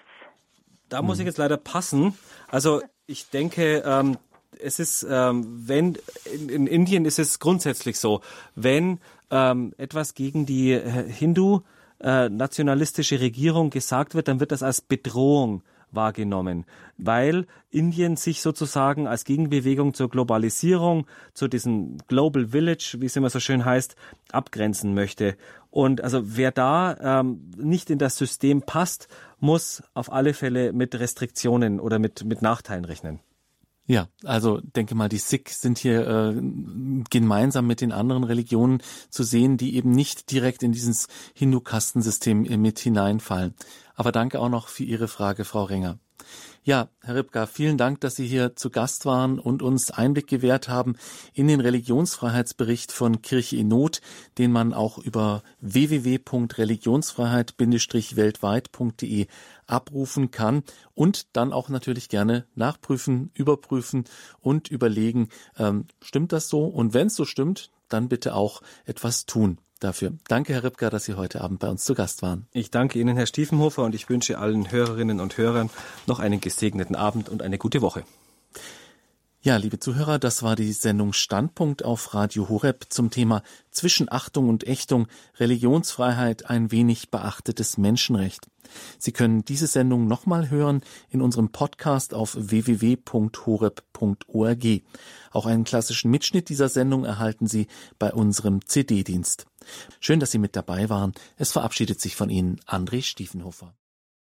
Da muss ich jetzt leider passen. Also ich denke, ähm, es ist, ähm, wenn in, in, Indien ist es grundsätzlich so, wenn ähm, etwas gegen die äh, Hindu äh, nationalistische Regierung gesagt wird, dann wird das als Bedrohung wahrgenommen, weil Indien sich sozusagen als Gegenbewegung zur Globalisierung, zu diesem Global Village, wie es immer so schön heißt, abgrenzen möchte. Und also wer da ähm, nicht in das System passt, muss auf alle Fälle mit Restriktionen oder mit, mit Nachteilen rechnen. Ja, also denke mal, die Sikh sind hier äh, gemeinsam mit den anderen Religionen zu sehen, die eben nicht direkt in dieses Hindu-Kastensystem mit hineinfallen. Aber danke auch noch für Ihre Frage, Frau Renger. Ja, Herr Ripka, vielen Dank, dass Sie hier zu Gast waren und uns Einblick gewährt haben in den Religionsfreiheitsbericht von Kirche in Not, den man auch über www.religionsfreiheit-weltweit.de abrufen kann und dann auch natürlich gerne nachprüfen, überprüfen und überlegen, ähm, stimmt das so? Und wenn es so stimmt, dann bitte auch etwas tun dafür. Danke, Herr Ripka, dass Sie heute Abend bei uns zu Gast waren. Ich danke Ihnen, Herr Stiefenhofer, und ich wünsche allen Hörerinnen und Hörern noch einen gesegneten Abend und eine gute Woche. Ja, liebe Zuhörer, das war die Sendung Standpunkt auf Radio Horeb zum Thema Zwischen Achtung und Ächtung, Religionsfreiheit, ein wenig beachtetes Menschenrecht. Sie können diese Sendung nochmal hören in unserem Podcast auf www.horeb.org. Auch einen klassischen Mitschnitt dieser Sendung erhalten Sie bei unserem CD-Dienst. Schön, dass Sie mit dabei waren. Es verabschiedet sich von Ihnen André Stiefenhofer.